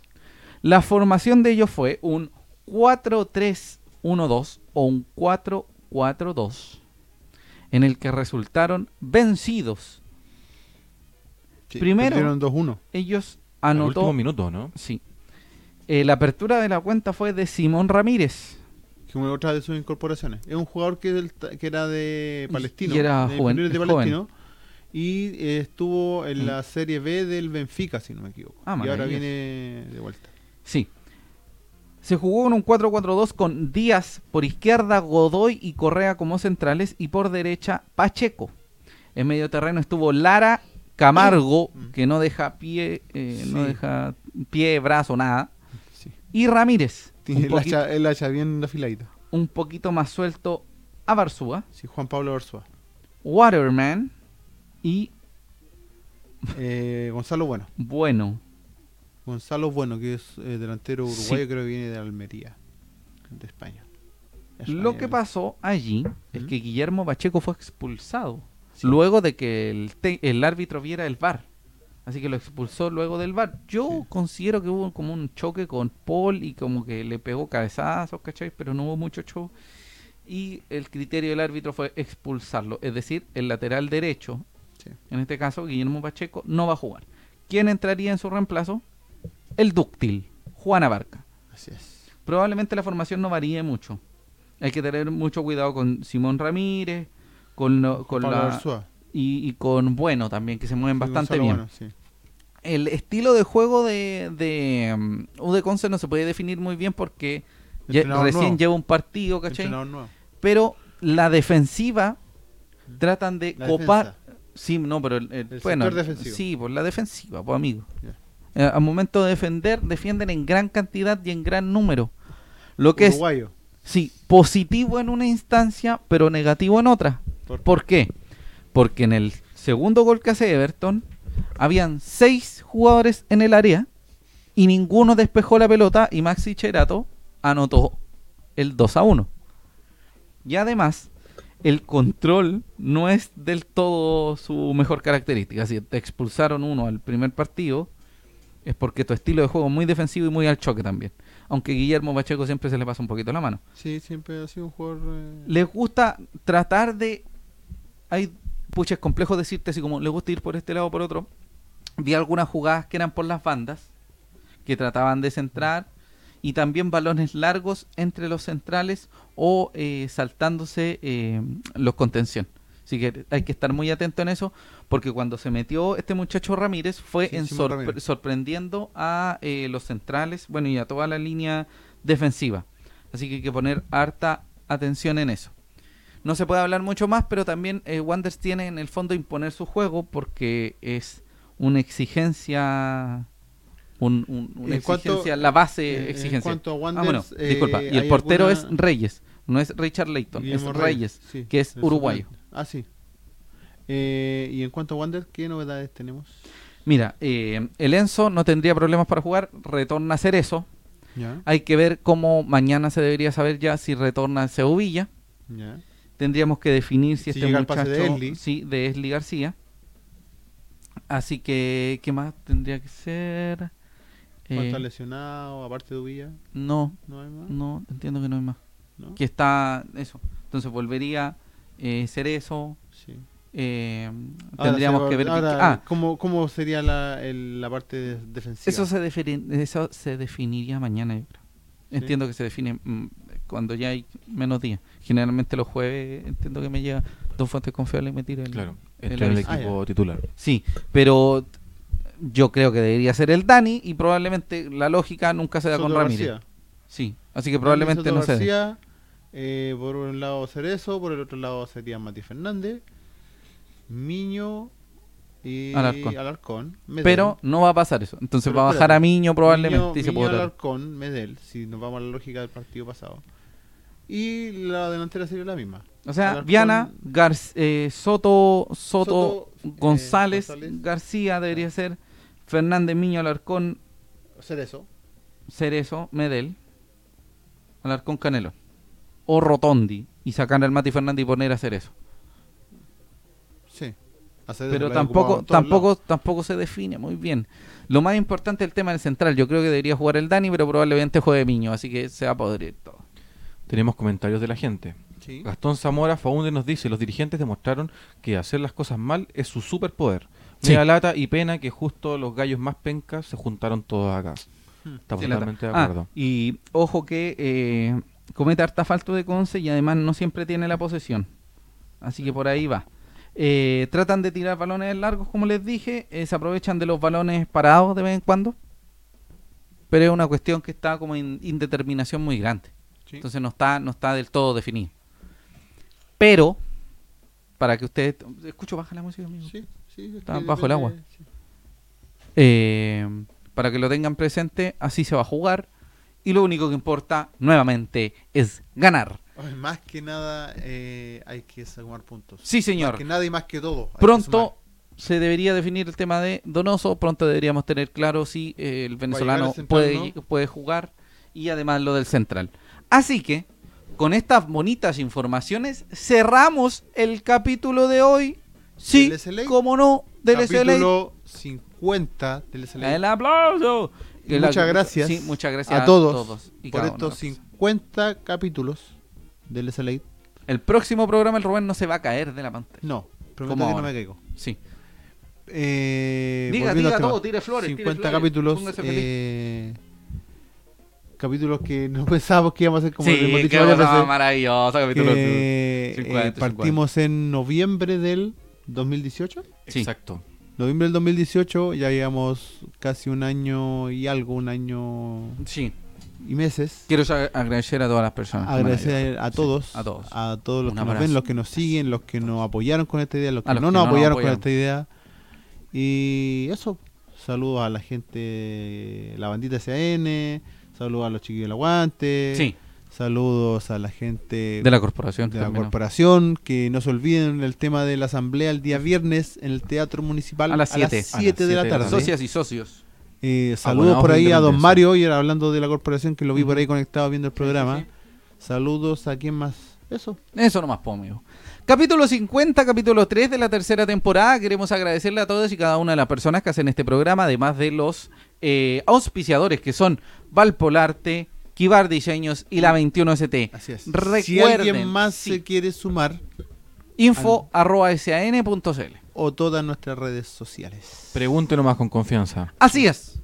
La formación de ellos fue un 4-3-1-2 o un 4-4-2 en el que resultaron vencidos. Sí, Primero- perdieron 2-1. Ellos anotó último minuto, ¿no? Sí. Eh, la apertura de la cuenta fue de Simón Ramírez. Que fue otra de sus incorporaciones. Es un jugador que, del ta- que era de Palestino. y era de joven- de es joven. Palestino. Y eh, estuvo en Mm. la Serie B del Benfica, si no me equivoco. Ah, y ahora viene de vuelta. Sí. Se jugó con un 4-4-2 con Díaz por izquierda, Godoy y Correa como centrales y por derecha Pacheco. En medio terreno estuvo Lara Camargo, Mm. que no deja pie, eh, no deja pie, brazo, nada. Sí. Y Ramírez, Tiene el, hacha, el hacha bien afiladita. un poquito más suelto a Barzúa, Sí, Juan Pablo Orsua. Waterman y Eh, Gonzalo Bueno. Bueno. Gonzalo Bueno, que es eh, delantero Sí. uruguayo, creo que viene de Almería, de España. Lo España, que pasó allí es Ujú. que Guillermo Pacheco fue expulsado Sí. luego de que el, árbitro viera el VAR. Así que lo expulsó luego del VAR. Yo Sí. considero que hubo como un choque con Paul y como que le pegó cabezazos, ¿cachai? Pero no hubo mucho show. Y el criterio del árbitro fue expulsarlo. Es decir, el lateral derecho, en este caso Guillermo Pacheco, no va a jugar. ¿Quién entraría en su reemplazo? El dúctil, Juan Abarca Así es. probablemente la formación no varíe mucho. Hay que tener mucho cuidado con Simón Ramírez, con, lo- con la, y, y con Bueno también, que se mueven Sí, bastante bien. Bueno, sí. El estilo de juego de, de um, UD Conce no se puede definir muy bien porque ya- recién nuevo. lleva un partido, ¿cachai? Pero la defensiva tratan de La copar. defensa. Sí, no, pero el, el- El bueno, sector defensivo. sí, por la defensiva, pues amigo. Eh, al momento de defender, defienden en gran cantidad y en gran número. Lo que es. Sí, positivo en una instancia, pero negativo en otra. ¿Por qué? ¿Por qué? Porque en el segundo gol que hace Everton, habían seis jugadores en el área y ninguno despejó la pelota y Maxi Cherato anotó el 2 a 1. Y además, el control no es del todo su mejor característica. Si te expulsaron uno al primer partido, es porque tu estilo de juego es muy defensivo y muy al choque también. Aunque Guillermo Pacheco siempre se le pasa un poquito la mano Sí, siempre ha sido un jugador. eh, les gusta tratar de. Hay. Pucha, es complejo decirte así como le gusta ir por este lado o por otro. Vi algunas jugadas que eran por las bandas, que trataban de centrar, y también balones largos entre los centrales o eh, saltándose eh, los contención. Así que hay que estar muy atento en eso, porque cuando se metió este muchacho Ramírez fue Sí, en Simón sorpre- Ramírez. sorprendiendo a eh, los centrales, bueno, y a toda la línea defensiva. Así que hay que poner harta atención en eso. No se puede hablar mucho más, pero también eh, Wanderers tiene en el fondo imponer su juego porque es una exigencia, un- un- una En cuanto- exigencia, la base Eh, En exigencia. cuanto a Ah, bueno, eh, disculpa. Y el ¿hay portero alguna- es Reyes, no es Richard Guillermo es Reyes, sí, que es uruguayo. suplente. Ah, sí. Eh, y en cuanto a Wander, ¿qué novedades tenemos? Mira, eh, el Enzo no tendría problemas para jugar, retorna a Cerezo. Ya, Hay que ver cómo mañana se debería saber ya si retorna a Sevilla. ya. Tendríamos que definir si, Si este muchacho... pase de Esli. Sí, de Esli García. Así que, ¿qué más tendría que ser? ¿Cuánto Eh, está lesionado? Aparte de Ubilla, no, ¿no hay más? no, entiendo que no hay más. ¿No? Que está eso. Entonces volvería eh, Cerezo. Sí. eh, tendríamos que ver... ahora, ah, ¿cómo, ¿Cómo sería la, el- la parte de- defensiva? Eso se, defini- eso se definiría mañana, yo creo. Sí. Entiendo que se define mm, cuando ya hay menos días. Generalmente los jueves entiendo que me llega dos fuentes confiables y me tira el... Claro, el equipo Ah, titular. Sí, pero yo creo que debería ser el Dani y probablemente la lógica nunca se da con Ramírez. García. Sí, así que probablemente Soto no se eh, por un lado Cerezo, por el otro lado sería Mati Fernández, Miño y Alarcón. Pero no va a pasar eso. Entonces Pero va a bajar a Miño probablemente Miño, y se Miño. Alarcón, Medel, si nos vamos a la lógica del partido pasado. Y la delantera sería la misma. O sea, Alarcón, Viana, Gar- eh, Soto, Soto, Soto, eh, González, González. García debería ser, Fernández, Miño, Alarcón, Cerezo. Cerezo, Medel, Alarcón, Canelo. O Rotondi y sacar al Mati Fernández y poner a Cerezo. Sí. A Cerezo Pero tampoco, tampoco, lados. tampoco se define muy bien. Lo más importante es el tema del central. Yo creo que debería jugar el Dani, pero probablemente juegue Miño, así que se va a podrir todo. Tenemos comentarios de la gente. Sí. Gastón Zamora Faunde nos dice, los dirigentes demostraron que hacer las cosas mal es su superpoder. Sí. Me da lata y pena que justo los gallos más pencas se juntaron todos acá. Hmm. Estamos Sí, totalmente de Ah, acuerdo. y ojo que eh, comete harta falta de Conce y además no siempre tiene la posesión. Así que por ahí va. Eh, tratan de tirar balones largos, como les dije. eh, se aprovechan de los balones parados de vez en cuando. Pero es una cuestión que está como en indeterminación muy grande. Sí. Entonces no está, no está del todo definido. Pero, para que ustedes... Escucho, baja la música, amigo. Sí, sí, es Está bajo el agua. sí. Eh, para que lo tengan presente, así se va a jugar. Y lo único que importa, nuevamente, es ganar. Más que nada eh, hay que sumar puntos. Sí, Más señor. que nada y más que todo. hay que Pronto se debería definir el tema de Donoso. Pronto deberíamos tener claro si eh, el venezolano central, puede, ¿no? puede jugar. Y además lo del central. Así que, con estas bonitas informaciones, cerramos el capítulo de hoy. Sí, como no, del sumar. SLA. Capítulo 50 del SLA. El aplauso. Que la- muchas gracias Sí, muchas gracias a todos, y por estos los- 50 capítulos del SLA. El próximo programa el Rubén no se va a caer de la pantalla. No, prometo ¿Cómo que no me caigo. Sí. Eh, Diga, diga todo, tire flores, tire 50 flores, capítulos. eh, capítulos que no pensábamos que íbamos a hacer como sí, cosa veces, maravillosa, capítulo que, 50, eh, partimos en noviembre del 2018. sí. Exacto. Noviembre del 2018, ya llevamos casi un año y algo, un año Sí. y meses. Quiero agradecer a todas las personas. Agradecer a Sí, todos, a todos. a todos los Un que nos ven, los que nos siguen, los que nos apoyaron con esta idea, los que, los no que nos no nos apoyaron con esta idea. Y eso, saludos a la gente, la bandita SAN, saludos a los chiquillos del aguante, Sí, saludos a la gente de la corporación. de la corporación, que no se olviden el tema de la asamblea el día viernes en el Teatro Municipal A las siete. A las 7 de la siete de la tarde. Socias y socios. Eh, Abonados saludos por ahí a don. Mario, y era hablando de la corporación que lo vi por ahí conectado viendo el programa. sí, Saludos a quien más. Eso. Eso nomás, po, amigo. Capítulo 50, capítulo 3 de la tercera temporada. Queremos agradecerle a todos y cada una de las personas que hacen este programa, además de los eh, auspiciadores que son Valpolarte, Kibar Diseños y la 21ST. Así es. si Recuerden, alguien más sí. se quiere sumar, Info arroba san.cl. o todas nuestras redes sociales. Pregunte nomás con confianza. Así es.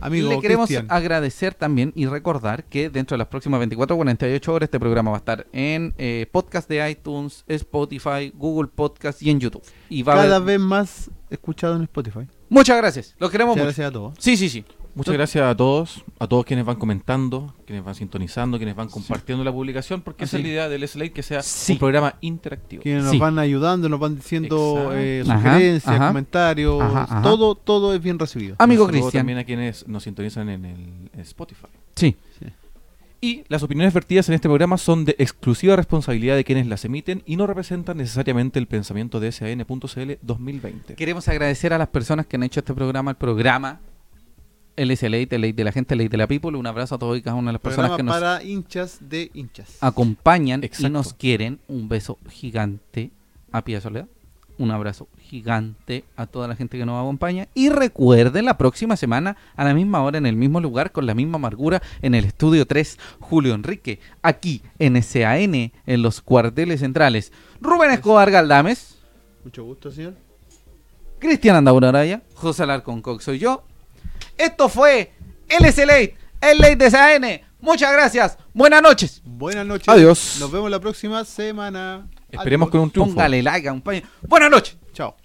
Amigo Le queremos agradecer también y recordar que dentro de las próximas 24 o 48 horas este programa va a estar en eh, podcast de iTunes, Spotify, Google Podcast y en YouTube. Y va a Cada haber- vez más escuchado en Spotify. Muchas gracias. Los queremos Muchas mucho. gracias a todos. Sí, sí, sí. Muchas gracias a todos, a todos quienes van comentando, quienes van sintonizando, quienes van compartiendo la publicación, porque esa es la idea del SLA, que sea Sí. un programa interactivo. Quienes nos Sí. van ayudando, nos van diciendo eh, sugerencias, ajá. comentarios. Ajá, ajá. Todo, todo es bien recibido. Amigo Cristian. también a quienes nos sintonizan en el en Spotify. Sí. Y las opiniones vertidas en este programa son de exclusiva responsabilidad de quienes las emiten y no representan necesariamente el pensamiento de SAN.cl 2020. Queremos agradecer a las personas que han hecho este programa, el programa LS Late, el Late de la gente, el Late de la People. Un abrazo a todos y cada una de las personas Programa que nos para hinchas de hinchas. acompañan y Exacto. nos quieren. Un beso gigante a Pia Soledad. Un abrazo gigante a toda la gente que nos acompaña. Y recuerden la próxima semana, a la misma hora, en el mismo lugar, con la misma amargura, en el estudio 3, Julio Enrique, aquí en SAN, en los cuarteles centrales. Rubén Escobar Galdames, Mucho gusto, señor. Cristian Andaura Araya, José Alarcón Cox soy yo. Esto fue LS Late, el Late de SAN. Muchas gracias. Buenas noches. Buenas noches. Adiós. Nos vemos la próxima semana. Esperemos Adiós. con un triunfo. Póngale like a un paño. Buenas noches. Chao.